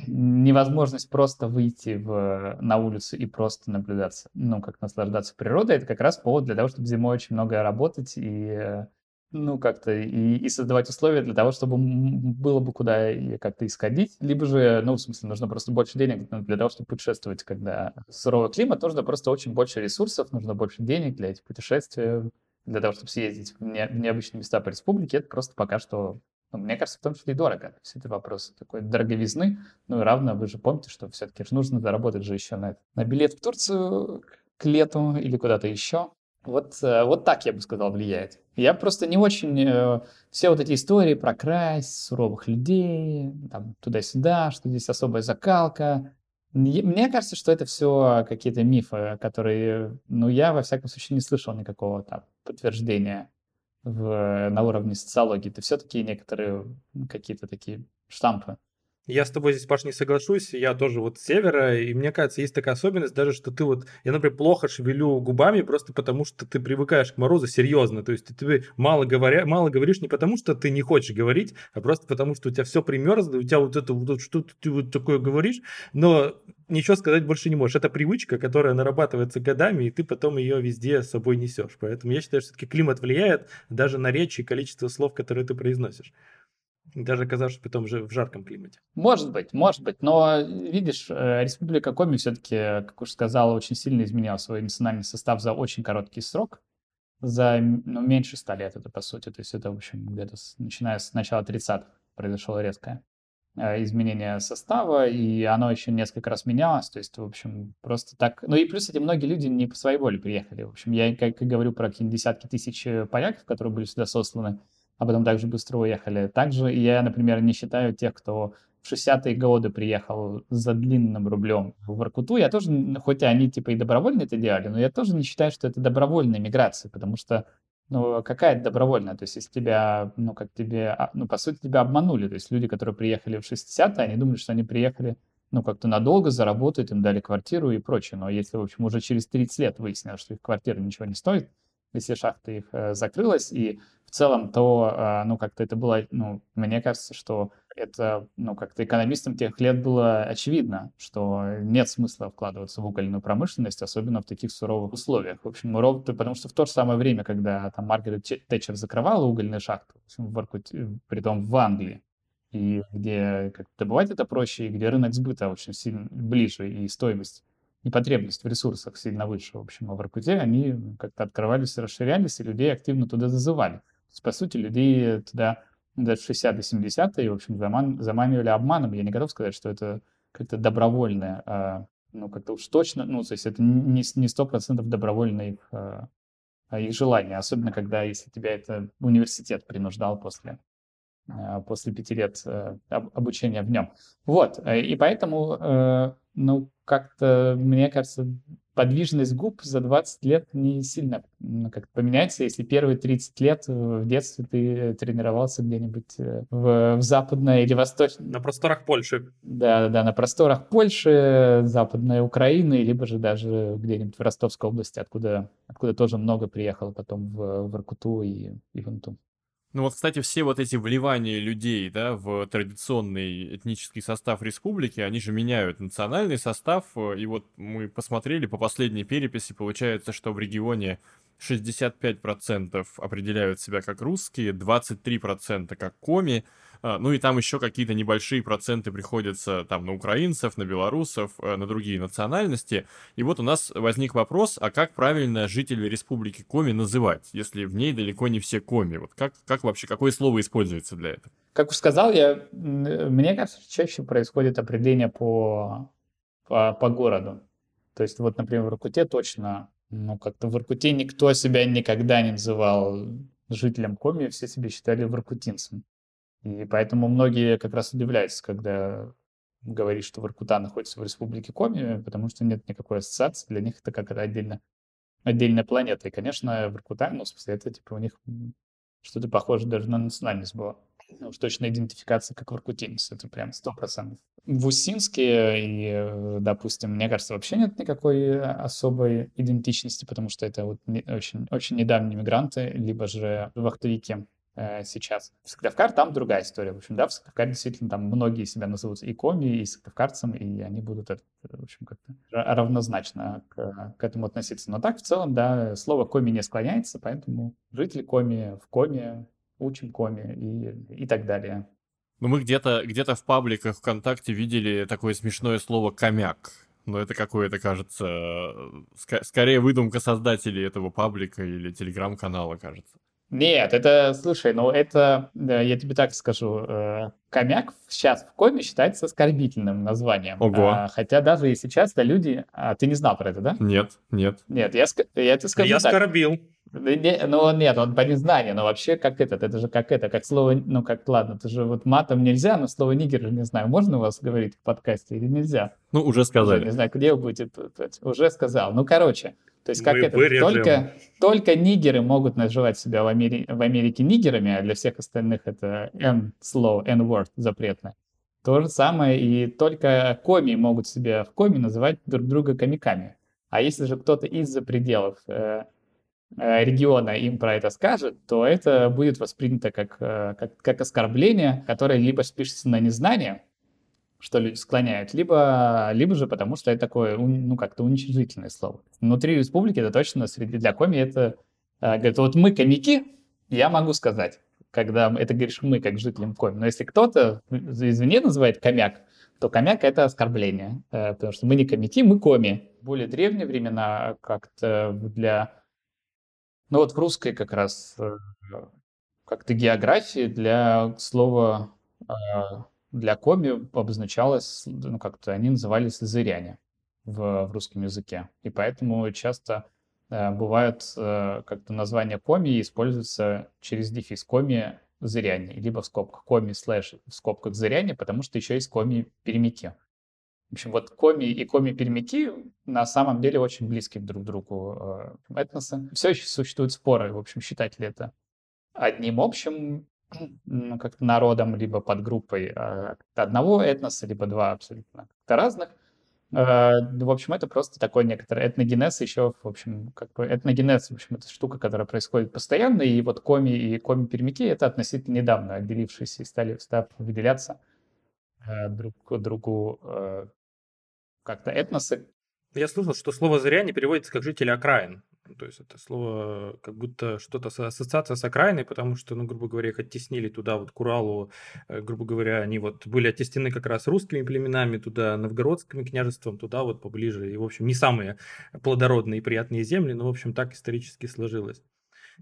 невозможность просто выйти в, на улицу и просто наблюдаться, ну, как наслаждаться природой, это как раз повод для того, чтобы зимой очень много работать и ну, как-то и, и создавать условия для того, чтобы было бы куда как-то исходить, либо же, ну, в смысле, нужно просто больше денег для того, чтобы путешествовать, когда суровый климат, нужно просто очень больше ресурсов, нужно больше денег для этих путешествий, для того, чтобы съездить в, не, в необычные места по республике, это просто пока что, ну, мне кажется, в том числе и дорого. То есть это вопрос такой дороговизны, ну и равно, вы же помните, что все-таки же нужно заработать же еще на, это. на билет в Турцию к лету или куда-то еще. Вот, э, вот так, я бы сказал, влияет. Я просто не очень... Э, все вот эти истории про красть, суровых людей, там, туда-сюда, что здесь особая закалка. Мне кажется, что это все какие-то мифы, которые, ну, я, во всяком случае, не слышал никакого там подтверждения в, на уровне социологии. Это все-таки некоторые какие-то такие штампы. Я с тобой здесь, Паш, не соглашусь. Я тоже вот с севера, и мне кажется, есть такая особенность даже, что ты вот... Я, например, плохо шевелю губами просто потому, что ты привыкаешь к морозу серьезно. То есть ты мало, говоря, мало говоришь не потому, что ты не хочешь говорить, а просто потому, что у тебя все примерзло, у тебя вот это вот что ты вот такое говоришь, но ничего сказать больше не можешь. Это привычка, которая нарабатывается годами, и ты потом ее везде с собой несешь. Поэтому я считаю, что все-таки климат влияет даже на речь и количество слов, которые ты произносишь. Даже оказавшись потом же в жарком климате. Может быть, может быть. Но, видишь, э, Республика Коми все-таки, как уж сказал, очень сильно изменяла свой национальный состав за очень короткий срок. За ну, меньше ста лет это, по сути. То есть это, в общем, где-то с, начиная с начала 30-х произошло резкое э, изменение состава, и оно еще несколько раз менялось, то есть, в общем, просто так... Ну и плюс эти многие люди не по своей воле приехали. В общем, я как говорю про какие-то десятки тысяч э, поляков, которые были сюда сосланы, а потом также быстро уехали. Также я, например, не считаю тех, кто в 60-е годы приехал за длинным рублем в Воркуту. Я тоже, хоть они типа и добровольно это делали, но я тоже не считаю, что это добровольная миграция, потому что ну, какая это добровольная? То есть, если тебя, ну, как тебе, а, ну, по сути, тебя обманули. То есть, люди, которые приехали в 60-е, они думали, что они приехали, ну, как-то надолго, заработают, им дали квартиру и прочее. Но если, в общем, уже через 30 лет выяснилось, что их квартира ничего не стоит, если шахта их э, закрылась, и целом, то, э, ну, как-то это было, ну, мне кажется, что это, ну, как-то экономистам тех лет было очевидно, что нет смысла вкладываться в угольную промышленность, особенно в таких суровых условиях. В общем, ровно, потому что в то же самое время, когда там Маргарет Тэтчер закрывала угольные шахты, в, общем, в Аркуте, притом в Англии, и где как добывать это проще, и где рынок сбыта очень сильно ближе, и стоимость и потребность в ресурсах сильно выше. В общем, а в Аркуте они как-то открывались, расширялись, и людей активно туда зазывали. По сути, людей туда даже 60-е, 70-е, в общем, заман, заманивали обманом. Я не готов сказать, что это как-то добровольное, а, ну, как-то уж точно, ну, то есть это не, не 100% добровольное их, а, а, их желание, особенно когда, если тебя это университет принуждал после, а, после пяти лет а, обучения в нем. Вот, и поэтому, э, ну, как-то, мне кажется, подвижность губ за 20 лет не сильно ну, как поменяется, если первые 30 лет в детстве ты тренировался где-нибудь э, в, в западной или восточной... На просторах Польши. Да, да, на просторах Польши, западной Украины, либо же даже где-нибудь в Ростовской области, откуда, откуда тоже много приехало потом в, в Иркуту и, и в Инту. Ну вот, кстати, все вот эти вливания людей, да, в традиционный этнический состав республики, они же меняют национальный состав, э, и вот мы посмотрели по последней переписи, получается, что в регионе 65% определяют себя как русские, 23% как коми, а, ну и там еще какие-то небольшие проценты приходятся там на украинцев, на белорусов, э, на другие национальности. И вот у нас возник вопрос, а как правильно жителей Республики Коми называть, если в ней далеко не все коми? Вот как, как вообще, какое слово используется для этого? Как уж сказал, я, мне кажется, чаще происходит определение по, по, по городу. То есть вот, например, в Иркуте точно, ну как-то в Иркуте никто себя никогда не называл жителем Коми, все себя считали воркутинцем. И поэтому многие как раз удивляются, когда говоришь, что Воркута находится в республике Коми, потому что нет никакой ассоциации, для них это как то отдельно, отдельная планета. И, конечно, Воркута, ну, в смысле, это типа у них что-то похоже даже на национальность было. Ну, уж точно идентификация как воркутинец, это прям сто процентов. В Усинске и, э, допустим, мне кажется, вообще нет никакой особой идентичности, потому что это вот очень, очень недавние мигранты, либо же вахтовики. Э, сейчас. В Сыктывкар там другая история. В общем, да, в Сыктывкаре действительно там многие себя назовут и коми, и сыктывкарцем, и они будут, это, в общем, как-то равнозначно к, к этому относиться. Но так, в целом, да, слово коми не склоняется, поэтому жители коми в коме, учим коми и, и так далее. Ну, мы где-то где в пабликах ВКонтакте видели такое смешное слово «комяк». Но это какое-то, кажется, ск- скорее выдумка создателей этого паблика или телеграм-канала, кажется. Нет, это, слушай, ну это, да, я тебе так скажу, э, комяк сейчас в коме считается оскорбительным названием. Ого. А, хотя даже если часто люди... А, ты не знал про это, да? Нет, нет. Нет, я, я тебе скажу Я так. оскорбил. Не, ну нет, он по незнанию, но вообще как этот, это же как это, как слово, ну как, ладно, это же вот матом нельзя, но слово нигер же не знаю, можно у вас говорить в подкасте или нельзя? Ну, уже сказали. Уже, не знаю, где вы будете, уже сказал. Ну, короче, то есть как Мы это? Только, только нигеры могут называть себя в, Амери... в Америке нигерами, а для всех остальных это N-слово, N-word запретное. То же самое и только коми могут себя в коми называть друг друга комиками. А если же кто-то из-за пределов э, региона им про это скажет, то это будет воспринято как, э, как, как оскорбление, которое либо спишется на незнание, что люди склоняют, либо, либо же потому, что это такое, ну, как-то уничижительное слово. Внутри республики это точно, среди для коми это, э, говорит, вот мы комики, я могу сказать, когда это говоришь мы, как жителям Коми. Но если кто-то извне называет комяк, то комяк — это оскорбление, э, потому что мы не комики, мы коми. Более древние времена как-то для... Ну вот в русской как раз э, как-то географии для слова э, для коми обозначалось, ну как-то они назывались зыряне в, в русском языке. И поэтому часто э, бывают как-то названия коми используются через дефис коми зыряне, либо в скобках коми слэш в скобках зыряне, потому что еще есть коми перемики. В общем, вот коми и коми-перемики на самом деле очень близки друг к другу э, этносы. Все еще существуют споры, в общем, считать ли это одним общим ну, как народом, либо подгруппой э, одного этноса, либо два абсолютно разных. Э, в общем, это просто такой некоторый этногенез еще, в общем, как бы этногенез, в общем, это штука, которая происходит постоянно, и вот коми и коми-пермяки — это относительно недавно отделившиеся и стали, став выделяться э, друг к другу как-то этносы. Я слышал, что слово «зыряне» переводится как «жители окраин». То есть это слово как будто что-то ассоциация с окраиной, потому что, ну, грубо говоря, их оттеснили туда, вот к Уралу, э, грубо говоря, они вот были оттеснены как раз русскими племенами туда, новгородскими княжеством, туда вот поближе. И, в общем, не самые плодородные и приятные земли, но, в общем, так исторически сложилось.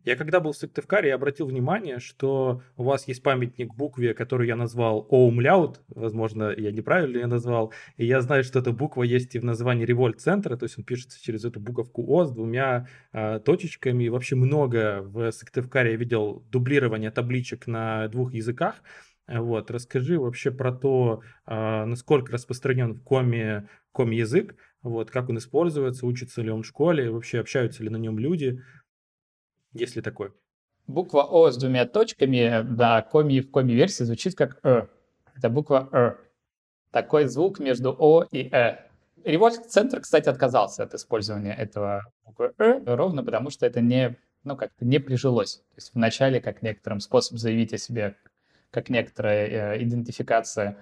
Я когда был в Сыктывкаре, я обратил внимание, что у вас есть памятник букве, которую я назвал Оумляут, возможно, я неправильно ее назвал, и я знаю, что эта буква есть и в названии Револьт-центра, то есть он пишется через эту буковку О с двумя э, точечками, и вообще много в Сыктывкаре я видел дублирование табличек на двух языках, вот, расскажи вообще про то, э, насколько распространен в коме, коме язык, вот, как он используется, учится ли он в школе, вообще общаются ли на нем люди, если такой. Буква О с двумя точками да, коми в коми-версии звучит как Э. Это буква Э. Такой звук между О и Э. Револьт-центр, кстати, отказался от использования этого буквы Э, ровно потому что это не, ну, как-то не прижилось. То есть вначале, как некоторым способ заявить о себе, как некоторая э, идентификация,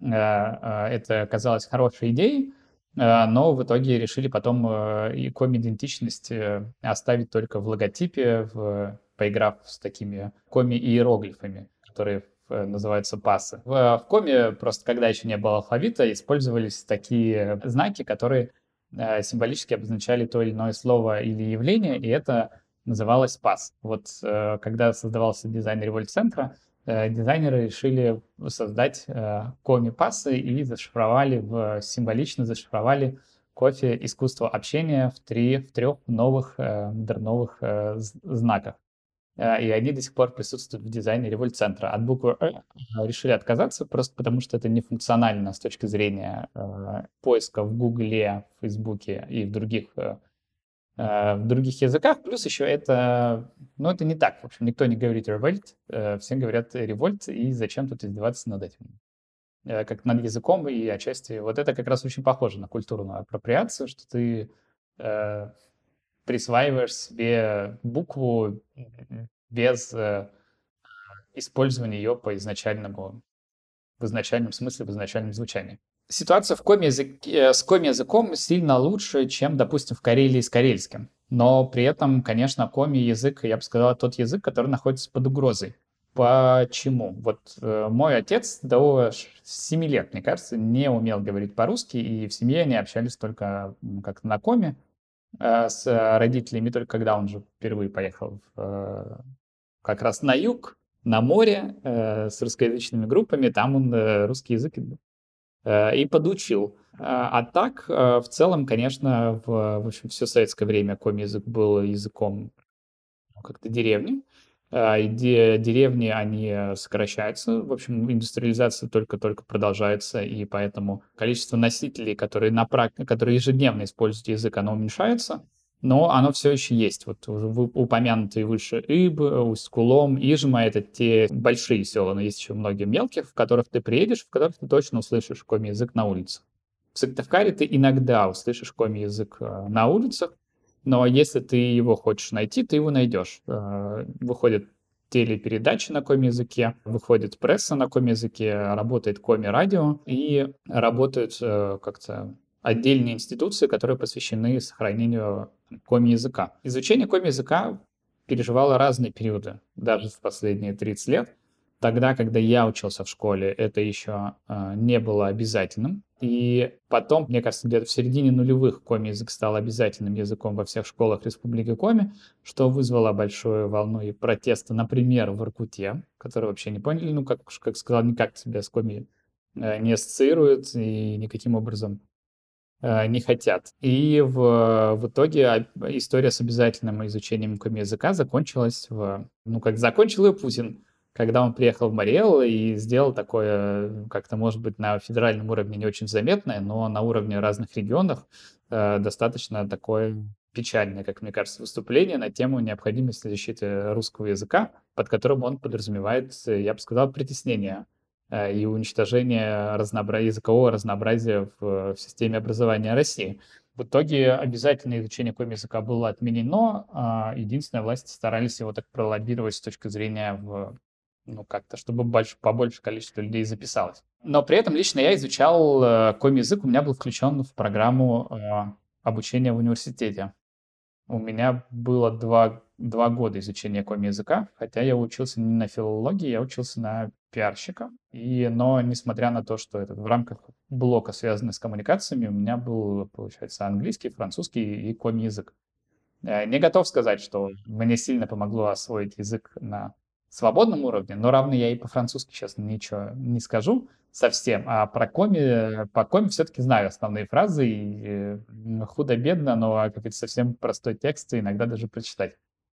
э, э, это казалось хорошей идеей, но в итоге решили потом э, коми-идентичность э, оставить только в логотипе, в, поиграв с такими коми-иероглифами, которые называются пасы. В, в коме просто, когда еще не было алфавита, использовались такие знаки, которые символически обозначали то или иное слово или явление, и это называлось пас. Вот когда создавался дизайн револьт-центра, Э, дизайнеры решили создать э, коми-пассы и зашифровали, в, символично зашифровали кофе искусство общения в, три, в трех новых э, модерновых знаках. И они до сих пор присутствуют в дизайне револьт-центра. От буквы «э» решили отказаться, просто потому что это не функционально с точки зрения поиска в Гугле, Фейсбуке и в других Э, в других языках. Плюс еще это, ну, это не так. В общем, никто не говорит revolt, э, все говорят revolt, и зачем тут издеваться над этим? Э, как над языком и отчасти. Вот это как раз очень похоже на культурную апроприацию, что ты э, присваиваешь себе букву без э, использования ее по изначальному, в изначальном смысле, в изначальном звучании ситуация в коме языке, с коми языком сильно лучше, чем, допустим, в Карелии с карельским. Но при этом, конечно, коми язык, я бы сказал, тот язык, который находится под угрозой. Почему? Вот э, мой отец до 7 лет, мне кажется, не умел говорить по-русски, и в семье они общались только как-то на коме э, с родителями, только когда он же впервые поехал в, э, как раз на юг, на море э, с русскоязычными группами, там он э, русский язык Э, и подучил. А, а так, э, в целом, конечно, в, в общем, все советское время коми-язык был языком ну, как-то деревни. А, и де, деревни, они сокращаются. В общем, индустриализация только-только продолжается, и поэтому количество носителей, которые, на, которые ежедневно используют язык, оно уменьшается но оно все еще есть. Вот упомянутые выше Иб, Усть-Кулом, Ижма — это те большие села, но есть еще многие мелких, в которых ты приедешь, в которых ты точно услышишь коми-язык на улице. В Сыктывкаре ты иногда услышишь коми-язык э, на улицах, но если ты его хочешь найти, ты его найдешь. Э, выходят телепередачи на коми-языке, выходит пресса на коми-языке, работает коми-радио и работают э, как-то отдельные институции, которые посвящены сохранению коми-языка. Изучение коми-языка переживала разные периоды, даже в последние 30 лет. Тогда, когда я учился в школе, это еще э, не было обязательным. И потом, мне кажется, где-то в середине нулевых коми-язык стал обязательным языком во всех школах Республики Коми, что вызвало большую волну и протеста, например, в Иркуте, которые вообще не поняли, ну, как, как сказал, никак себя с коми э, не ассоциируют и никаким образом не хотят. И в, в итоге история с обязательным изучением коми-языка закончилась в... Ну, как закончил ее Путин, когда он приехал в Мариэл и сделал такое, как-то, может быть, на федеральном уровне не очень заметное, но на уровне разных регионов э, достаточно такое печальное, как мне кажется, выступление на тему необходимости защиты русского языка, под которым он подразумевает, я бы сказал, притеснение э, и уничтожение разнообра... языкового разнообразия в, в системе образования России. В итоге обязательное изучение коми языка было отменено, а единственное, власти старались его так пролоббировать с точки зрения в ну, как-то, чтобы больше, побольше количество людей записалось. Но при этом лично я изучал э, коми-язык, у меня был включен в программу э, обучения в университете. У меня было два, два года изучения коми-языка, хотя я учился не на филологии, я учился на пиарщика. И, но несмотря на то, что это в рамках блока, связанных с коммуникациями, у меня был, получается, английский, французский и коми-язык. Э, не готов сказать, что мне сильно помогло освоить язык на свободном уровне, но равно я и по-французски, честно, ничего не скажу совсем. А про коми, по коми все-таки знаю основные фразы, и э, худо-бедно, но какой-то совсем простой текст иногда даже прочитать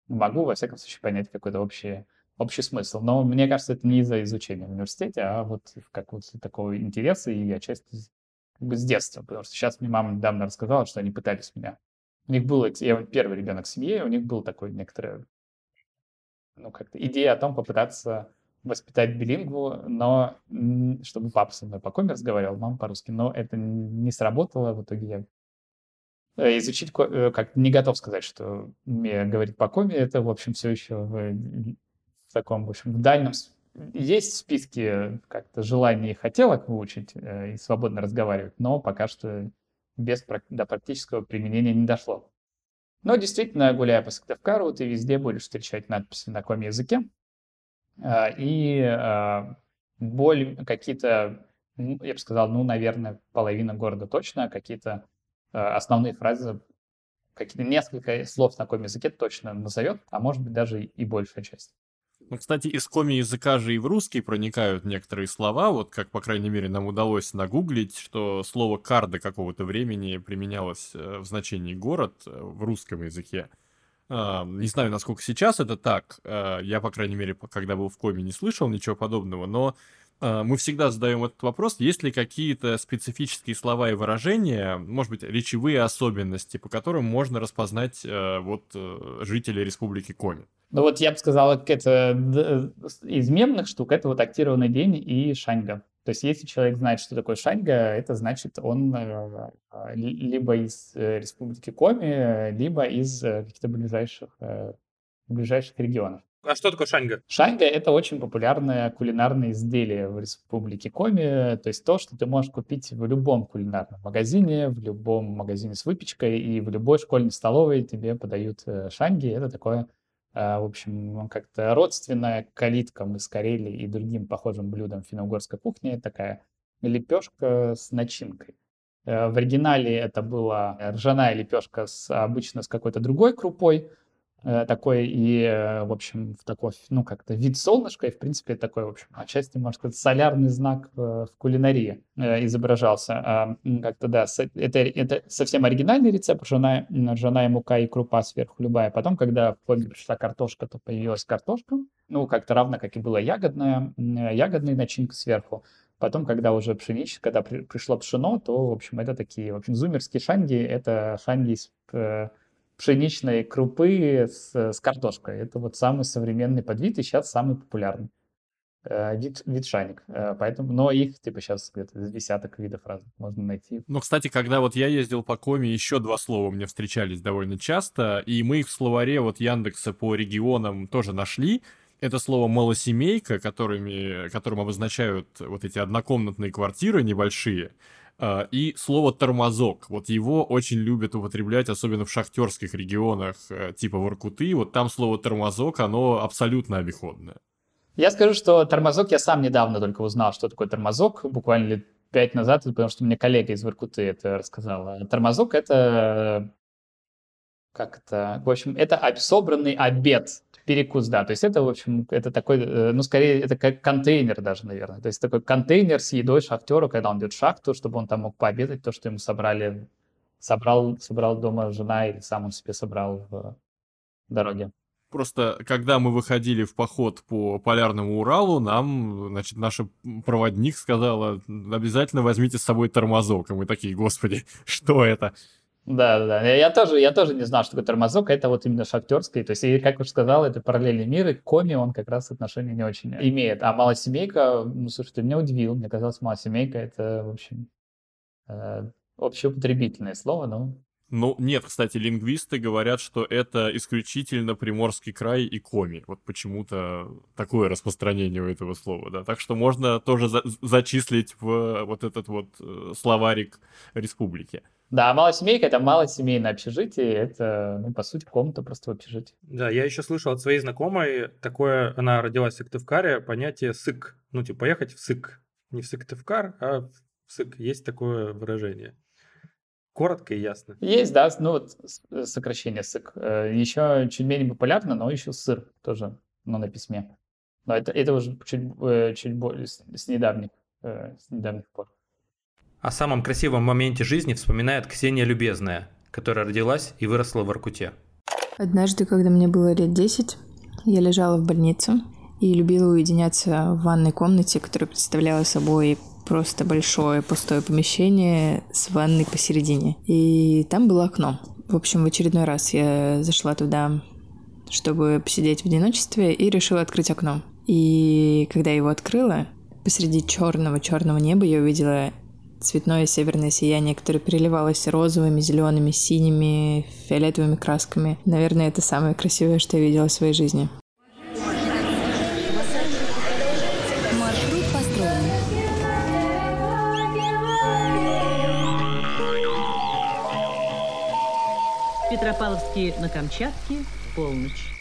могу, во всяком случае, понять какой-то общий, общий смысл. Но мне кажется, это не из-за изучения в университете, а вот как вот такого интереса и отчасти как бы с детства, потому что сейчас мне мама недавно рассказала, что они пытались меня. У них был, я первый ребенок в семье, у них был такой некоторое ну, как-то идея о том попытаться воспитать билингву, но чтобы папа со мной по-коми разговаривал, мама по-русски. Но это не сработало. В итоге я э, изучить, э, как не готов сказать, что мне говорить по коми, это, в общем, все еще в таком, в общем, в дальнем есть в списке как-то желаний и хотелок выучить э, и свободно разговаривать, но пока что без до практического применения не дошло. Но действительно, гуляя по Сыктывкару, ты везде будешь встречать надписи на каком языке. А, и а, боль какие-то, я бы сказал, ну, наверное, половина города точно, какие-то а, основные фразы, какие-то несколько слов на каком языке точно назовет, а может быть даже и большая часть. Ну, кстати, из коми языка же и в русский проникают некоторые слова, вот как, по крайней мере, нам удалось нагуглить, что слово «карда» какого-то времени применялось э, в значении «город» э, в русском языке. А, не знаю, насколько сейчас это так. А, я, по крайней мере, когда был в коме, не слышал ничего подобного, но мы всегда задаем этот вопрос, есть ли какие-то специфические слова и выражения, может быть, речевые особенности, по которым можно распознать э, вот жителей Республики Коми. Ну вот я бы сказал, это из мемных штук это вот актированный день и шаньга. То есть если человек знает, что такое шаньга, это значит, он э, либо из э, республики Коми, либо из э, каких-то ближайших, ближайших регионов. А что такое шаньга? Шаньга — это очень популярное кулинарное изделие в республике Коми. То есть то, что ты можешь купить в любом кулинарном магазине, в любом магазине с выпечкой и в любой школьной столовой тебе подают шаньги. Это такое а, в общем, как-то родственная калиткам из Карелии и другим похожим блюдам финно-угорской кухни, такая лепешка с начинкой. Э, в оригинале это была ржаная лепешка с, обычно с какой-то другой крупой, Э, такой и, э, в общем, в такой, ну, как-то вид солнышка, и, в принципе, такой, в общем, отчасти, можно сказать, солярный знак в, в кулинарии э, изображался. А, как-то, да, это, это совсем оригинальный рецепт, ржаная, ржаная мука и крупа сверху любая. Потом, когда в пришла картошка, то появилась картошка, ну, как-то равно, как и была ягодная, ягодная начинка сверху. Потом, когда уже пшеничное, когда при, пришло пшено, то, в общем, это такие, в общем, зумерские шанги, это шанги из пшеничной крупы с, с картошкой. Это вот самый современный подвид и сейчас самый популярный э, вид, вид шаник. Э, поэтому, но их типа сейчас где-то десяток видов разных можно найти. Ну, кстати, когда вот я ездил по Коме, еще два слова мне встречались довольно часто, и мы их в словаре вот Яндекса по регионам тоже нашли. Это слово «малосемейка», которыми, которым обозначают вот эти однокомнатные квартиры небольшие. А, и слово «тормозок». Вот его очень любят употреблять, особенно в шахтерских регионах, э, типа Воркуты. Вот там слово «тормозок», оно абсолютно обиходное. Я скажу, что тормозок, я сам недавно только узнал, что такое тормозок, буквально лет пять назад, потому что мне коллега из Воркуты это рассказала. Тормозок — это как это, в общем, это собранный обед, перекус, да, то есть это, в общем, это такой, э, ну, скорее, это как контейнер даже, наверное, то есть такой контейнер с едой шахтеру, когда он идет в шахту, чтобы он там мог пообедать, то, что ему собрали, собрал, собрал дома жена или сам он себе собрал в дороге. Просто, когда мы выходили в поход по полярному Уралу, нам, значит, наша проводник сказала, обязательно возьмите с собой тормозок. И мы такие, господи, что это? Да, да, да. Я тоже, я тоже не знал, что такое тормозок. Это вот именно шахтерский. То есть, и, как уж сказал, это параллельный мир, и коми он как раз отношения не очень имеет. А малосемейка, ну, слушай, ты меня удивил. Мне казалось, малосемейка это, в общем, э, общеупотребительное слово, но ну, нет, кстати, лингвисты говорят, что это исключительно Приморский край и Коми. Вот почему-то такое распространение у этого слова, да. Так что можно тоже за зачислить в вот этот вот э, словарик республики. Да, малосемейка — это малосемейное общежитие, это, ну, по сути, комната просто в общежитии. Да, я еще слышал от своей знакомой такое, она родилась в Сыктывкаре, понятие «сык». Ну, типа, поехать в Сык. Не в Сыктывкар, а в Сык. Есть такое выражение. Коротко и ясно. Есть, да, ну вот сокращение СЫК. Э, еще чуть менее популярно, но еще сыр тоже, но на письме. Но это, это уже чуть, э, чуть более с, недавних, э, с недавних пор. О самом красивом моменте жизни вспоминает Ксения Любезная, которая родилась и выросла в Аркуте. Однажды, когда мне было лет 10, я лежала в больнице и любила уединяться в ванной комнате, которая представляла собой просто большое пустое помещение с ванной посередине. И там было окно. В общем, в очередной раз я зашла туда, чтобы посидеть в одиночестве, и решила открыть окно. И когда я его открыла, посреди черного-черного неба я увидела цветное северное сияние, которое переливалось розовыми, зелеными, синими, фиолетовыми красками. Наверное, это самое красивое, что я видела в своей жизни. Петропавловске на Камчатке, полночь.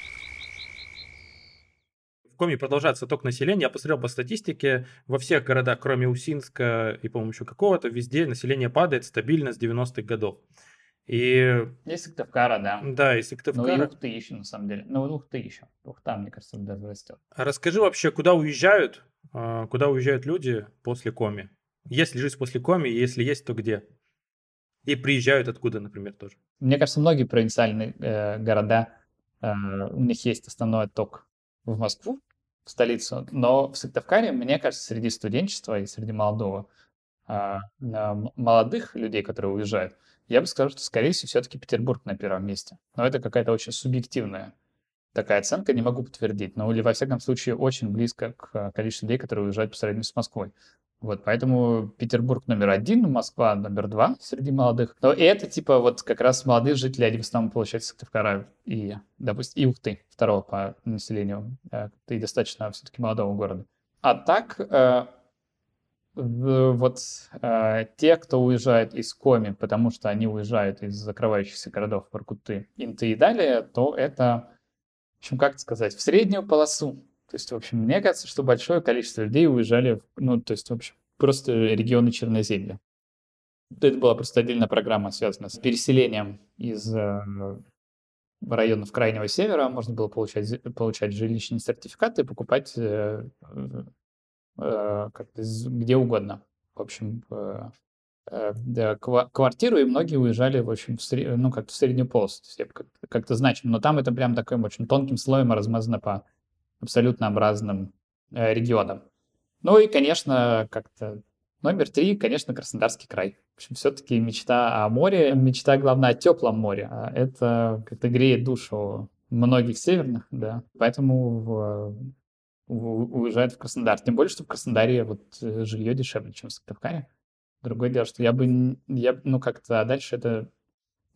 Коми продолжается ток населения. Я посмотрел по статистике, во всех городах, кроме Усинска и, по-моему, еще какого-то, везде население падает стабильно с 90-х годов. И... И Сыктывкара, да. Да, и Сыктывкара. Ну и Ухты еще, на самом деле. Ну, Ухты еще. Ухта, мне кажется, даже растет. А расскажи вообще, куда уезжают, а, куда уезжают люди после Коми? Есть ли жизнь после Коми? Если есть, то где? И приезжают откуда, например, тоже. Мне кажется, многие провинциальные э, города, э, у них есть основной отток в Москву, в столицу, но в Сыктывкаре, мне кажется, среди студенчества и среди молодого, э, молодых людей, которые уезжают, я бы сказал, что, скорее всего, все-таки Петербург на первом месте. Но это какая-то очень субъективная такая оценка, не могу подтвердить, но или, во всяком случае, очень близко к количеству людей, которые уезжают по сравнению с Москвой. Вот, поэтому Петербург номер один, Москва номер два среди молодых. Но это типа вот как раз молодые жители, они в основном получают Сыктывкара и, допустим, и Ухты, второго по населению. Э, ты достаточно все-таки молодого города. А так, э, вот э, те, кто уезжает из Коми, потому что они уезжают из закрывающихся городов Воркуты, Инты и далее, то это, в общем, как сказать, в среднюю полосу то есть, в общем, мне кажется, что большое количество людей уезжали, ну, то есть, в общем, просто регионы Черноземья. Это была просто отдельная программа, связанная с переселением из э, районов Крайнего Севера. Можно было получать, получать жилищные сертификаты и покупать э, э, где угодно. В общем, да, квартиру, и многие уезжали, в общем, в сред... ну, как-то в среднюю полосу, как-то значимо. Но там это прям таким очень тонким слоем размазано по абсолютно разным э, регионам. Ну и, конечно, как-то номер три, конечно, Краснодарский край. В общем, все-таки мечта о море, мечта, главное, о теплом море. А это как-то греет душу многих северных, да. Поэтому в, в, уезжают в Краснодар. Тем более, что в Краснодаре вот э, жилье дешевле, чем в Сыктывкаре. Другое дело, что я бы, я, ну как-то, а дальше это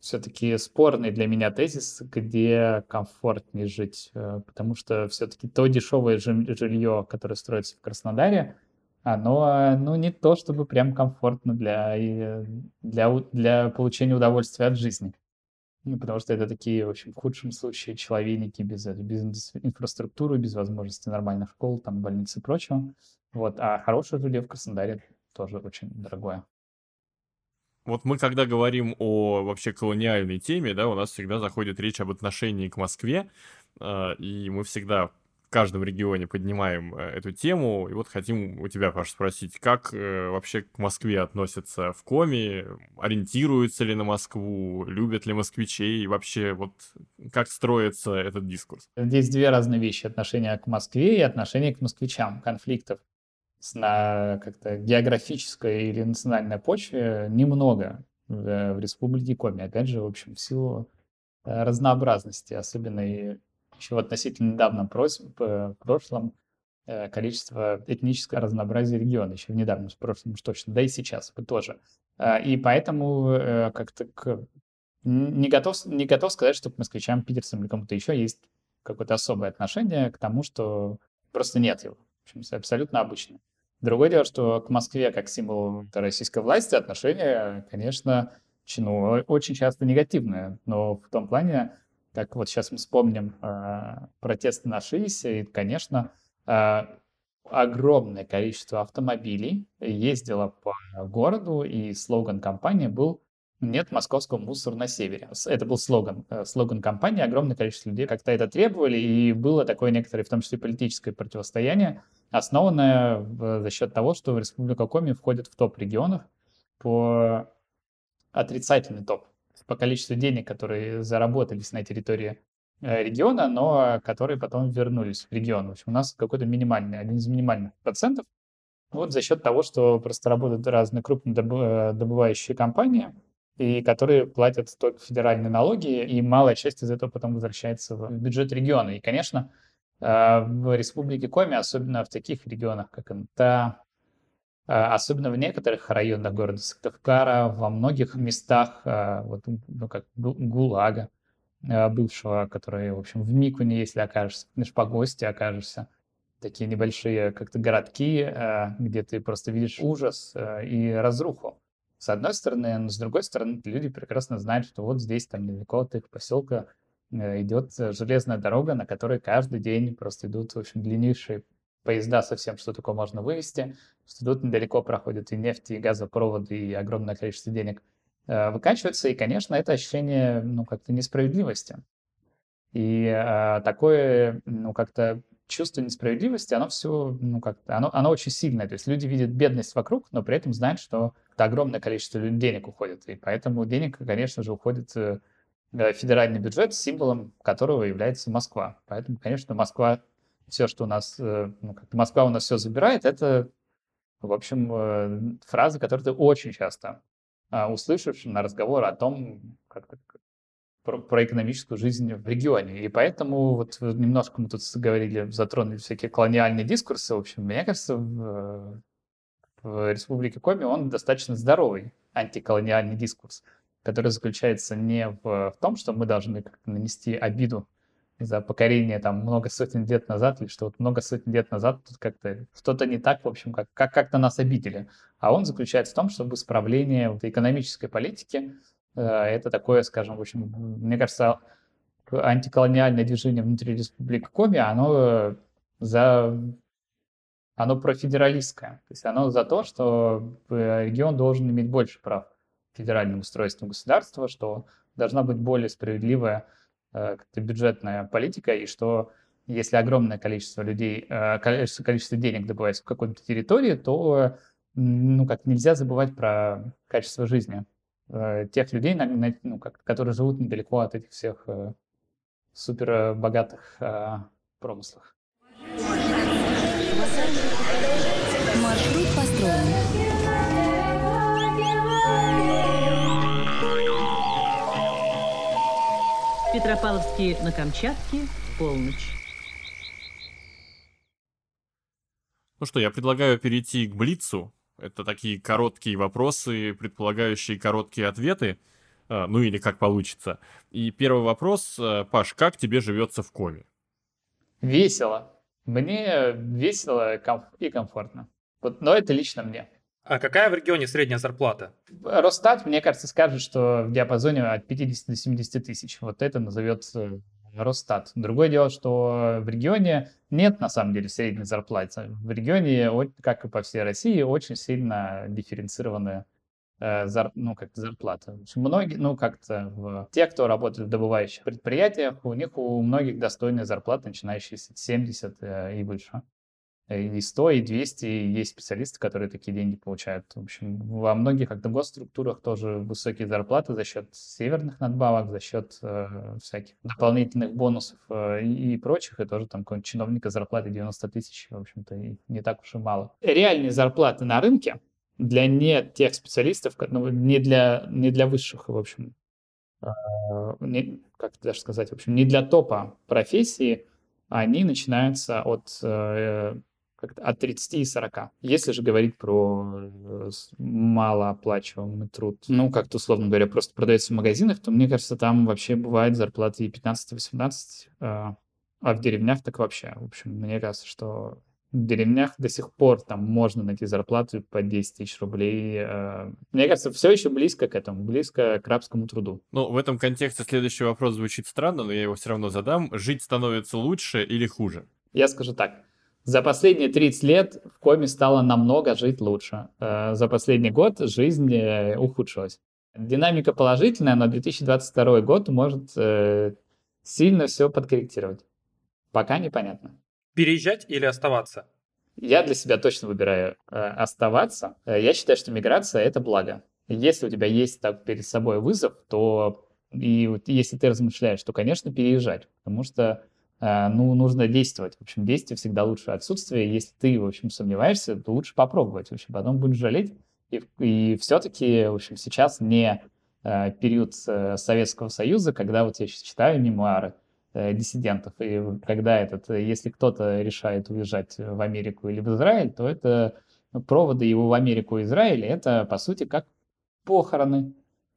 все-таки спорный для меня тезис, где комфортнее жить, э, потому что все-таки то дешевое жилье, которое строится в Краснодаре, оно, ну, не то чтобы прям комфортно для, для, для получения удовольствия от жизни. Ну, потому что это такие, в общем, в худшем случае человейники без, без инфраструктуры, без возможности нормальных школ, там, больниц и прочего. Вот. А хорошее жилье в Краснодаре тоже очень дорогое. Вот мы, когда говорим о вообще колониальной теме, да, у нас всегда заходит речь об отношении к Москве, э, и мы всегда в каждом регионе поднимаем э, эту тему. И вот хотим у тебя, Паш, спросить, как э, вообще к Москве относятся в Коме, ориентируются ли на Москву, любят ли москвичей, и вообще вот как строится этот дискурс? Здесь две разные вещи. Отношение к Москве и отношение к москвичам, конфликтов на как-то географической или национальной почве немного в, в Республике Коми. Опять же, в общем, в силу э, разнообразности, особенно и еще в относительно недавнем прошлом э, количество этнического разнообразия региона, еще в недавнем прошлом уж точно, да и сейчас тоже. А, и поэтому э, как-то к... не, готов, не готов сказать, что к москвичам, питерцам или кому-то еще есть какое-то особое отношение к тому, что просто нет его. В общем, абсолютно обычно. Другое дело, что к Москве как символ российской власти отношения, конечно, ну, очень часто негативные, но в том плане, как вот сейчас мы вспомним э, протесты на ШИИСе, и, конечно, э, огромное количество автомобилей ездило по городу, и слоган компании был «Нет московского мусора на севере». Это был слоган. Э, слоган компании, огромное количество людей как-то это требовали, и было такое некоторое, в том числе политическое противостояние, основанная в, за счет того, что Республика Коми входит в топ регионов по отрицательный топ по количеству денег, которые заработались на территории э, региона, но которые потом вернулись в регион. В общем, у нас какой-то минимальный, один из минимальных процентов. Вот за счет того, что просто работают разные крупные э, добывающие компании, и которые платят только федеральные налоги, и малая часть из этого потом возвращается в бюджет региона. И, конечно, а, в Республике Коми, особенно в таких регионах, как Инта, а, особенно в некоторых районах города Сыктывкара, во многих местах, а, вот, ну, как ГУЛАГа бывшего, который, в общем, в Микуне, если окажешься, в Шпагосте окажешься, такие небольшие как-то городки, где ты просто видишь ужас и разруху. С одной стороны, но с другой стороны, люди прекрасно знают, что вот здесь, там, недалеко от их поселка, Э, идет железная дорога, на которой каждый день просто идут, в общем, длиннейшие поезда со всем, что такое можно вывести, что тут недалеко проходят и нефть, и газопроводы, и огромное количество денег э, выкачивается, и, конечно, это ощущение, ну, как-то несправедливости. И э, такое, ну, как-то чувство несправедливости, оно все, ну, как-то, оно, оно очень сильное. То есть люди видят бедность вокруг, но при этом знают, что это огромное количество денег уходит. И поэтому денег, конечно же, уходит Э, федеральный бюджет, символом которого является Москва. Поэтому, конечно, Москва, все, что у нас, э, ну, как Москва у нас все забирает, это, в общем, э, фраза, которую ты очень часто а, услышишь на разговор о том, как, про, про экономическую жизнь в регионе. И поэтому вот немножко мы тут говорили, затронули всякие колониальные дискурсы. В общем, мне кажется, в, в Республике Коми он достаточно здоровый антиколониальный дискурс который заключается не в, в том, что мы должны нанести обиду за покорение там много сотен лет назад, или что вот много сотен лет назад тут как-то что-то не так, в общем, как, как, как-то нас обидели. А он заключается в том, чтобы исправление вот, экономической политики, это такое, скажем, в общем, мне кажется, антиколониальное движение внутри Республики Коми, оно за оно профедералистское. То есть оно за то, что э, регион должен иметь больше прав федеральным устройством государства, что должна быть более справедливая э, бюджетная политика, и что если огромное количество людей, э, количество, количество денег добывается в какой-то территории, то ну, как нельзя забывать про качество жизни э, тех людей, ну, как, которые живут недалеко от этих всех э, супер богатых э, промыслах. Маршрут построен. Петропавловске на Камчатке, полночь. Ну что, я предлагаю перейти к Блицу. Это такие короткие вопросы, предполагающие короткие ответы. А, ну или как получится. И первый вопрос, а, Паш, как тебе живется в Коме? Весело. Мне весело и комфортно. Вот, но это лично мне. А какая в регионе средняя зарплата? Росстат, мне кажется, скажет, что в диапазоне от 50 до 70 тысяч. Вот это назовется Росстат. Другое дело, что в регионе нет на самом деле средней зарплаты. В регионе, как и по всей России, очень сильно дифференцированная э, зар, ну, как зарплата. Многие, ну, как-то в... те, кто работает в добывающих предприятиях, у них у многих достойная зарплата, начинающая с 70 э, и выше. И 100, и 200, и есть специалисты, которые такие деньги получают. В общем, во многих как-то госструктурах тоже высокие зарплаты за счет северных надбавок, за счет э, всяких дополнительных бонусов э, и, прочих, и тоже там какого-нибудь чиновника зарплаты 90 тысяч, в общем-то, не так уж и мало. Реальные зарплаты на рынке для не тех специалистов, ну, не для, не для высших, в общем, э, не, как даже сказать, в общем, не для топа профессии, они начинаются от э, от 30 и 40. Если же говорить про э, малооплачиваемый труд, ну, как-то, условно говоря, просто продается в магазинах, то, мне кажется, там вообще бывает зарплаты и 15-18, а, а в деревнях так вообще. В общем, мне кажется, что в деревнях до сих пор там можно найти зарплату по 10 тысяч рублей. Э. Мне кажется, все еще близко к этому, близко к рабскому труду. Ну, в этом контексте следующий вопрос звучит странно, но я его все равно задам. Жить становится лучше или хуже? Я скажу так. За последние 30 лет в коме стало намного жить лучше. Э, за последний год жизнь э, ухудшилась. Динамика положительная, но 2022 год может э, сильно все подкорректировать. Пока непонятно. Переезжать или оставаться? Я для себя точно выбираю оставаться. Я считаю, что миграция — это благо. Если у тебя есть так перед собой вызов, то и если ты размышляешь, то, конечно, переезжать. Потому что ну, нужно действовать. В общем, действие всегда лучше отсутствия. Если ты, в общем, сомневаешься, то лучше попробовать. В общем, потом будешь жалеть. И, и все-таки, в общем, сейчас не э, период э, Советского Союза, когда вот я сейчас читаю мемуары э, диссидентов, и когда этот, э, если кто-то решает уезжать в Америку или в Израиль, то это проводы его в Америку и Израиль, это, по сути, как похороны.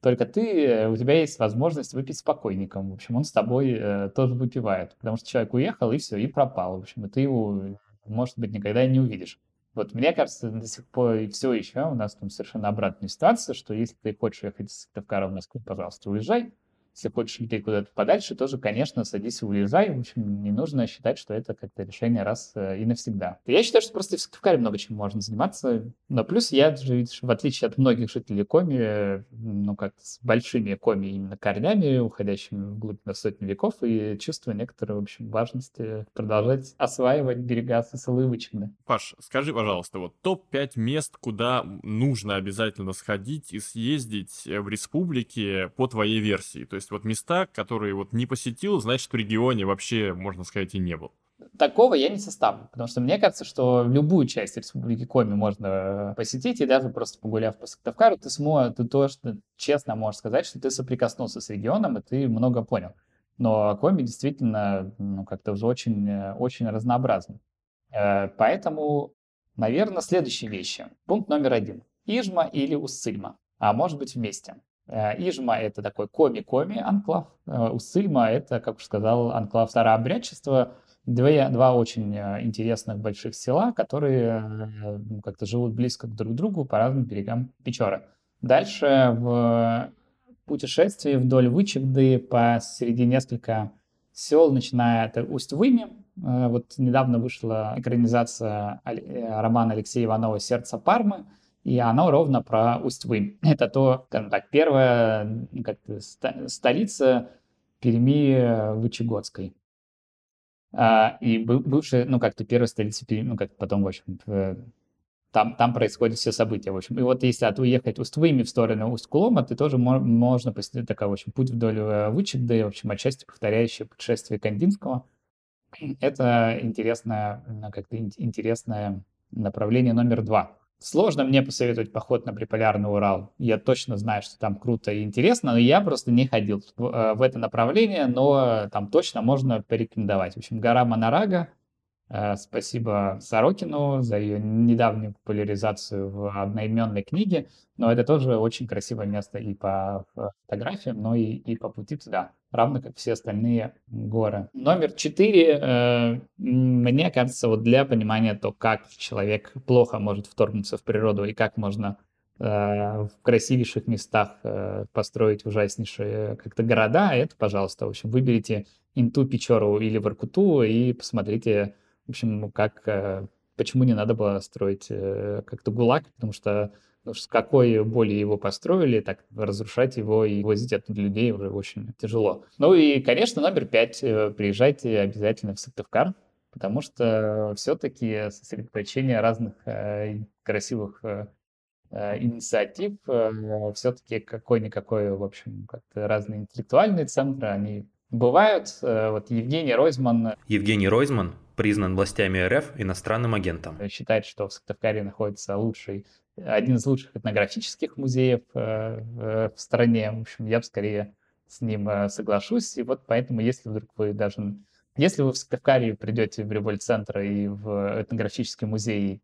Только ты, э, у тебя есть возможность выпить спокойником. В общем, он с тобой э, тоже выпивает. Потому что человек уехал, и все, и пропал. В общем, и ты его, может быть, никогда и не увидишь. Вот мне кажется, до сих пор и все еще у нас там совершенно обратная ситуация, что если ты хочешь ехать из Сыктывкара в Москву, пожалуйста, уезжай. Если хочешь идти куда-то подальше, тоже, конечно, садись и уезжай. В общем, не нужно считать, что это как-то решение раз э, и навсегда. Я считаю, что просто в Сыктывкаре много чем можно заниматься. Но плюс я в отличие от многих жителей Коми, ну, как с большими Коми именно корнями, уходящими вглубь на сотни веков, и чувствую некоторую, в общем, важность продолжать осваивать берега Сысылы-Вычегды. Паш, скажи, пожалуйста, вот топ-5 мест, куда нужно обязательно сходить и съездить в республике по твоей версии. То есть есть вот места, которые вот не посетил, значит, в регионе вообще, можно сказать, и не был. Такого я не составлю, потому что мне кажется, что любую часть Республики Коми можно э, посетить, и даже просто погуляв по Сыктывкару, ты сможешь, ты точно, честно можешь сказать, что ты соприкоснулся с регионом, и ты много понял. Но Коми действительно, ну, как-то уже очень, э, очень разнообразный. Э, поэтому, наверное, следующие вещи. Пункт номер один. Ижма или Уссыльма, а может быть вместе. Э, Ижма — это такой коми-коми анклав. Э, Усыльма — это, как уже сказал, анклав старообрядчества. Две, два очень э, интересных больших села, которые ну, как-то живут близко друг к другу по разным берегам Печоры. Дальше в путешествии вдоль Вычегды по несколько сел, начиная от Усть-Выми. Вот недавно вышла экранизация романа Алексея Иванова «Сердце Пармы», и оно ровно про Усть-Вым. Это то, скажем так, первая как столица Перми Вычегодской. А, и бывшая, ну, как-то первая столица Перми, ну, как потом, в общем, там, там происходят все события, в общем. И вот если от уехать Усть-Выми в сторону Усть-Кулома, ты тоже мо- можно посетить такой, в общем, путь вдоль э, Вычегды, в общем, отчасти повторяющий путешествие Кандинского. Это интересное, как-то интересное направление номер два. Сложно мне посоветовать поход на Приполярный Урал. Я точно знаю, что там круто и интересно, но я просто не ходил в, э, в это направление, но там точно можно порекомендовать. В общем, гора Монорага, спасибо Сорокину за ее недавнюю популяризацию в одноименной книге, но это тоже очень красивое место и по фотографиям, но и, и по пути туда, равно как все остальные горы. Номер четыре, э, мне кажется, вот для понимания то, как человек плохо может вторгнуться в природу и как можно э, в красивейших местах построить ужаснейшие как-то города, это, пожалуйста, в общем, выберите Инту, Печору или Воркуту и посмотрите в общем, ну, как, э, почему не надо было строить э, как-то ГУЛАГ, потому что ну, с какой боли его построили, так разрушать его и возить оттуда людей уже очень тяжело. Ну и, конечно, номер пять. Э, приезжайте обязательно в Сыктывкар, потому что все-таки сосредоточение разных красивых инициатив, все-таки какой-никакой, в общем, как-то разные интеллектуальные центры, они бывают. Вот Евгений Ройзман... Евгений Ройзман признан властями РФ иностранным агентом. Считает, что в Сыктывкаре находится лучший, один из лучших этнографических музеев э, в стране. В общем, я бы скорее с ним э, соглашусь. И вот поэтому, если вдруг вы даже... Если вы в Сыктывкаре придете в Револьт-центр и в этнографический музей,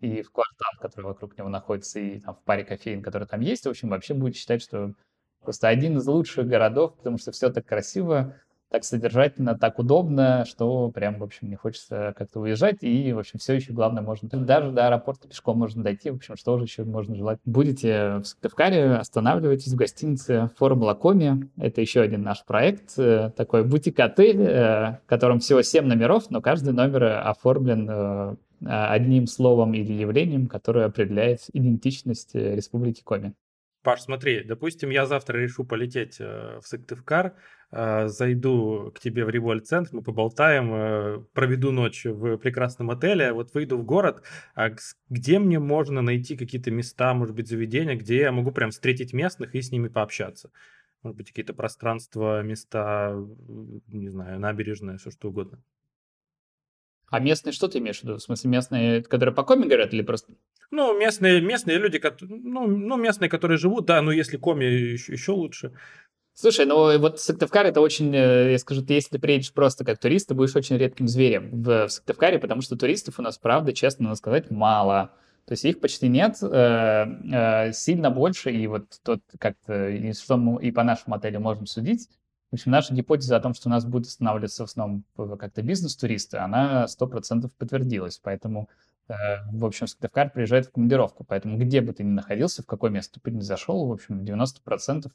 и в квартал, который вокруг него находится, и там, в паре кофеин, которые там есть, в общем, вообще будете считать, что просто один из лучших городов, потому что все так красиво, так содержательно, так удобно, что прям, в общем, не хочется как-то уезжать. И, в общем, все еще, главное, можно... Даже до аэропорта пешком можно дойти. В общем, что же еще можно желать? Будете в Сыктывкаре, останавливайтесь в гостинице Формула Коми. Это еще один наш проект. Э, такой бутик-отель, э, в котором всего 7 номеров, но каждый номер оформлен э, одним словом или явлением, которое определяет идентичность Республики Коми. Паш, смотри, допустим, я завтра решу полететь в Сыктывкар, а, зайду к тебе в Револьт-центр, мы поболтаем, э, проведу ночь в прекрасном отеле, вот выйду в город, а где мне можно найти какие-то места, может быть, заведения, где я могу прям встретить местных и с ними пообщаться? Может быть, какие-то пространства, места, не знаю, набережная, все что угодно. А местные что ты имеешь в виду? В смысле, местные, которые по коми говорят или просто... Ну, местные, местные люди, ну, ну, местные, которые живут, да, но если коми еще, еще лучше. Слушай, ну вот Сыктывкар это очень, э, я скажу, ты, если ты приедешь просто как турист, ты будешь очень редким зверем в, в Сыктывкаре, потому что туристов у нас, правда, честно надо сказать, мало. То есть их почти нет, э, э, сильно больше, и вот тот как-то, и что мы и по нашему отелю можем судить, в общем, наша гипотеза о том, что у нас будет останавливаться в основном как-то бизнес-туристы, она 100% подтвердилась. Поэтому, э, в общем, Сыктывкар приезжает в командировку. Поэтому где бы ты ни находился, в какое место ты ни зашел, в общем, 90%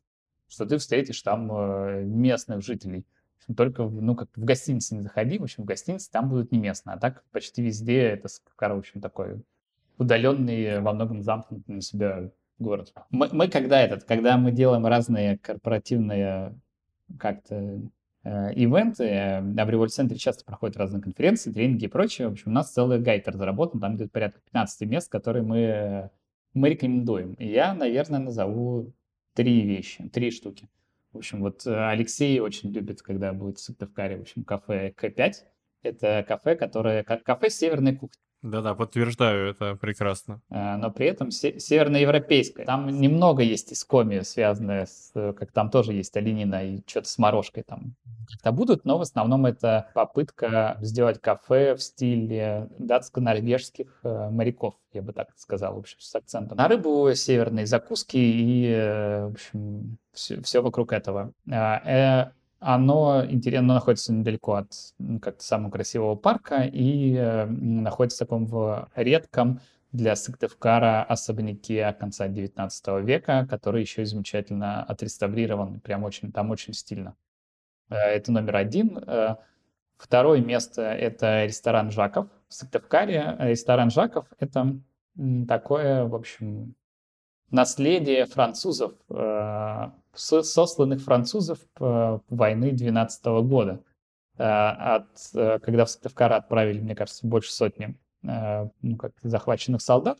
что ты встретишь там э, местных жителей. В общем, только, ну, как в гостинице не заходи, в общем, в гостинице там будут не местные, а так почти везде это, в общем, такой удаленный, во многом замкнутый на себя город. Мы, мы когда этот, когда мы делаем разные корпоративные как-то э, ивенты, э, а в Револьт-центре часто проходят разные конференции, тренинги и прочее. В общем, у нас целый гайд разработан, там где-то порядка 15 мест, которые мы, мы рекомендуем. И я, наверное, назову три вещи, три штуки. В общем, вот э, Алексей очень любит, когда будет в Сыктывкаре, в общем, кафе К5. Это кафе, которое... Кафе северной кухни. Да-да, подтверждаю, это прекрасно. Э, но при этом северноевропейское. Там немного есть искоми, связанное с... Как там тоже есть оленина и что-то с морожкой там как-то будут, но в основном это попытка сделать кафе в стиле датско-норвежских э, моряков, я бы так сказал, в общем, с акцентом на рыбу, северные закуски и, э, в общем, все, все вокруг этого. Оно интересно, оно находится недалеко от как-то самого красивого парка и э, находится в таком в редком для Сыктывкара особняке конца 19 века, который еще замечательно отреставрирован, прям очень, там очень стильно. Э, это номер один. Э, второе место — это ресторан Жаков в Сыктывкаре. Ресторан Жаков — это такое, в общем, наследие французов, э, сосланных французов войны 12 года. От, когда в Сыктывкар отправили, мне кажется, больше сотни ну, как, захваченных солдат,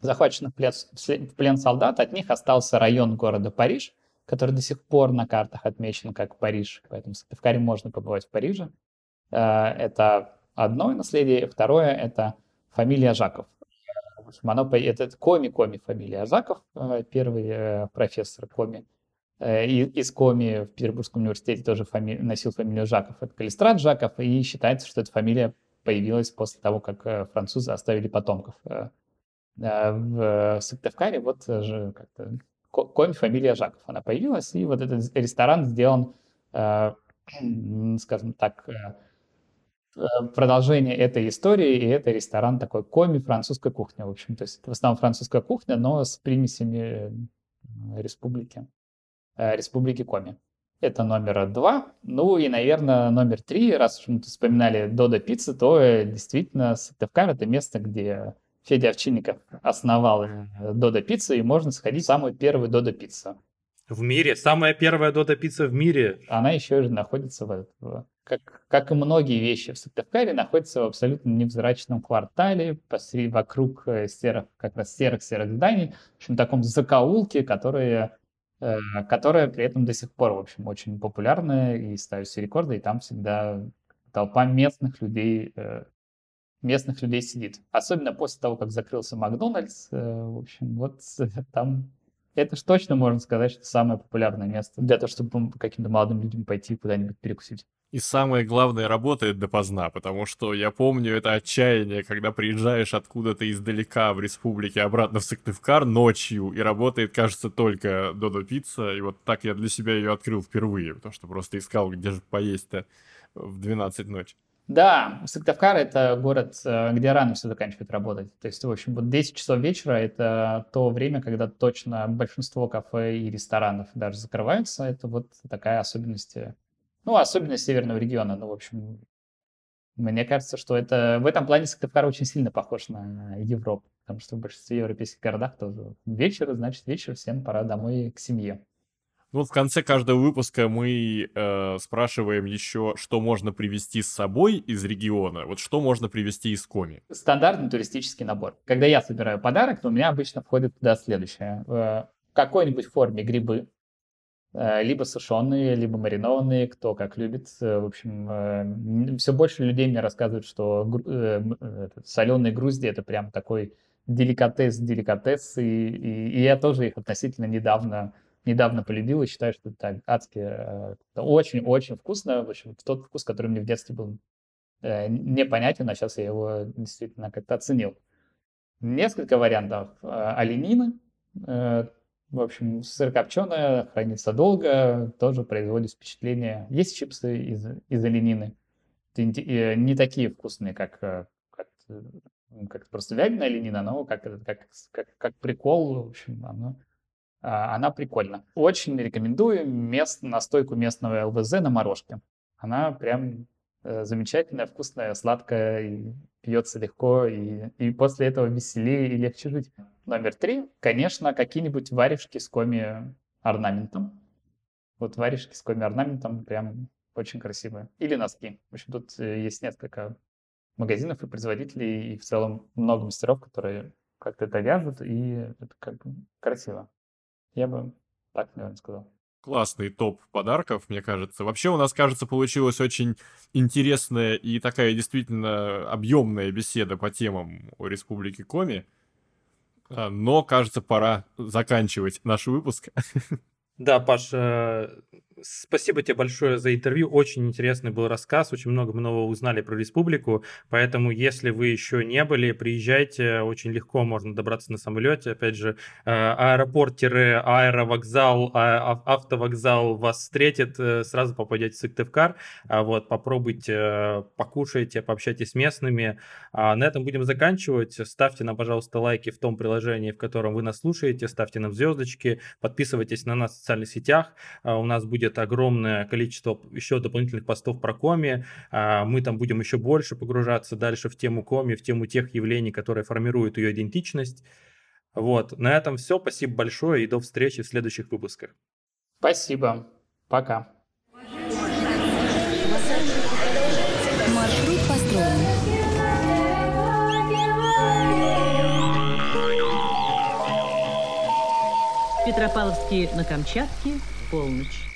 захваченных в плен солдат, от них остался район города Париж, который до сих пор на картах отмечен как Париж. Поэтому в Сыктывкаре можно побывать в Париже. Это одно наследие. Второе — это фамилия Жаков. Оно, это коми-коми фамилия Жаков, первый профессор коми э, из Коми в Петербургском университете тоже фами... носил фамилию Жаков. Это Калистрат Жаков, и считается, что эта фамилия появилась после того, как э, французы оставили потомков. Э, в Сыктывкаре вот же как-то Коми фамилия Жаков, она появилась, и вот этот ресторан сделан, скажем так, продолжение этой истории, и это ресторан такой коми французской кухни, в общем. То есть это в основном французская кухня, но с примесями республики, республики Коми. Это номер два. Ну и, наверное, номер три, раз уж мы вспоминали Додо Пиццы, то э, действительно Сыктывкар — это место, где Федя Овчинников основал э, Додо Пиццу, и можно сходить в самую первую Додо Пиццу. В мире? Самая первая Додо Пицца в мире? Она еще же находится в, в как, как и многие вещи в Сыктывкаре, находится в абсолютно невзрачном квартале, посреди, вокруг э, серых, как раз серых-серых зданий, в общем, таком закоулке, которые, э, которая при этом до сих пор, в общем, очень популярная и ставит все рекорды, и там всегда толпа местных людей, э, местных людей сидит. Особенно после того, как закрылся Макдональдс, в общем, вот там это ж точно можно сказать, что самое популярное место для того, чтобы каким-то молодым людям пойти куда-нибудь перекусить. И самое главное, работает допоздна, потому что я помню это отчаяние, когда приезжаешь откуда-то издалека в республике обратно в Сыктывкар ночью, и работает, кажется, только Додо Пицца, и вот так я для себя ее открыл впервые, потому что просто искал, где же поесть-то в 12 ночи. Да, Сыктывкар — это город, э, где рано все заканчивает работать. То есть, в общем, вот 10 часов вечера — это то время, когда точно большинство кафе и ресторанов даже закрываются. Это вот такая особенность э, ну, особенно северного региона. Ну, в общем, мне кажется, что это в этом плане Сыктывкар очень сильно похож на Европу, потому что в большинстве европейских городах тоже вечер, значит, вечер, всем пора домой к семье. Ну, в конце каждого выпуска мы э, спрашиваем еще, что можно привезти с собой из региона. Вот что можно привезти из Коми? Стандартный туристический набор. Когда я собираю подарок, то у меня обычно входит туда следующее. В какой-нибудь форме грибы, Э, либо сушеные, либо маринованные, кто как любит. Э, в общем, э, все больше людей мне рассказывают, что соленые грузди это прям такой деликатес, деликатес, и, и, и я тоже их относительно недавно, недавно полюбил и считаю, что это адски, очень-очень вкусно, в общем, тот вкус, который мне в детстве был непонятен, а сейчас я его действительно как-то оценил. Несколько вариантов оленины, в общем, сырокопченая, хранится долго, тоже производит впечатление. Есть чипсы из, из оленины. Не такие вкусные, как, э, как, э, как просто вяленая оленина, но как, как, как, как прикол, в общем, оно, она прикольна. Очень рекомендую мест, настойку местного ЛВЗ на морожке. Она прям э, замечательная, вкусная, сладкая, и пьется легко, и, и после этого веселее и легче жить. Номер три, конечно, какие-нибудь варежки с коми-орнаментом. Вот варежки с коми-орнаментом прям очень красивые. Или носки. В общем, тут э, есть несколько магазинов и производителей, и в целом много мастеров, которые как-то это вяжут, и это как бы красиво. Я бы так, наверное, сказал классный топ подарков, мне кажется. Вообще у нас, кажется, получилась очень интересная и такая действительно объемная беседа по темам о Республике Коми. А, но, кажется, пора заканчивать наш выпуск. Да, Паш, э, спасибо тебе большое за интервью. Очень интересный был рассказ, очень много нового узнали про республику. Поэтому, если вы еще не были, приезжайте. Очень легко можно добраться на самолете. Опять же, э, аэропорт-аэровокзал, а, автовокзал вас встретит. Э, сразу попадете в Сыктывкар. А вот, попробуйте, покушайте, пообщайтесь с местными. А на этом будем заканчивать. Ставьте нам, пожалуйста, лайки в том приложении, в котором вы нас слушаете. Ставьте нам звездочки. Подписывайтесь на нас социальных сетях. А, у нас будет огромное количество еще дополнительных постов про коми. А, мы там будем еще больше погружаться дальше в тему коми, в тему тех явлений, которые формируют ее идентичность. Вот, на этом все. Спасибо большое и до встречи в следующих выпусках. Спасибо. Пока. Петропавловске на Камчатке, полночь.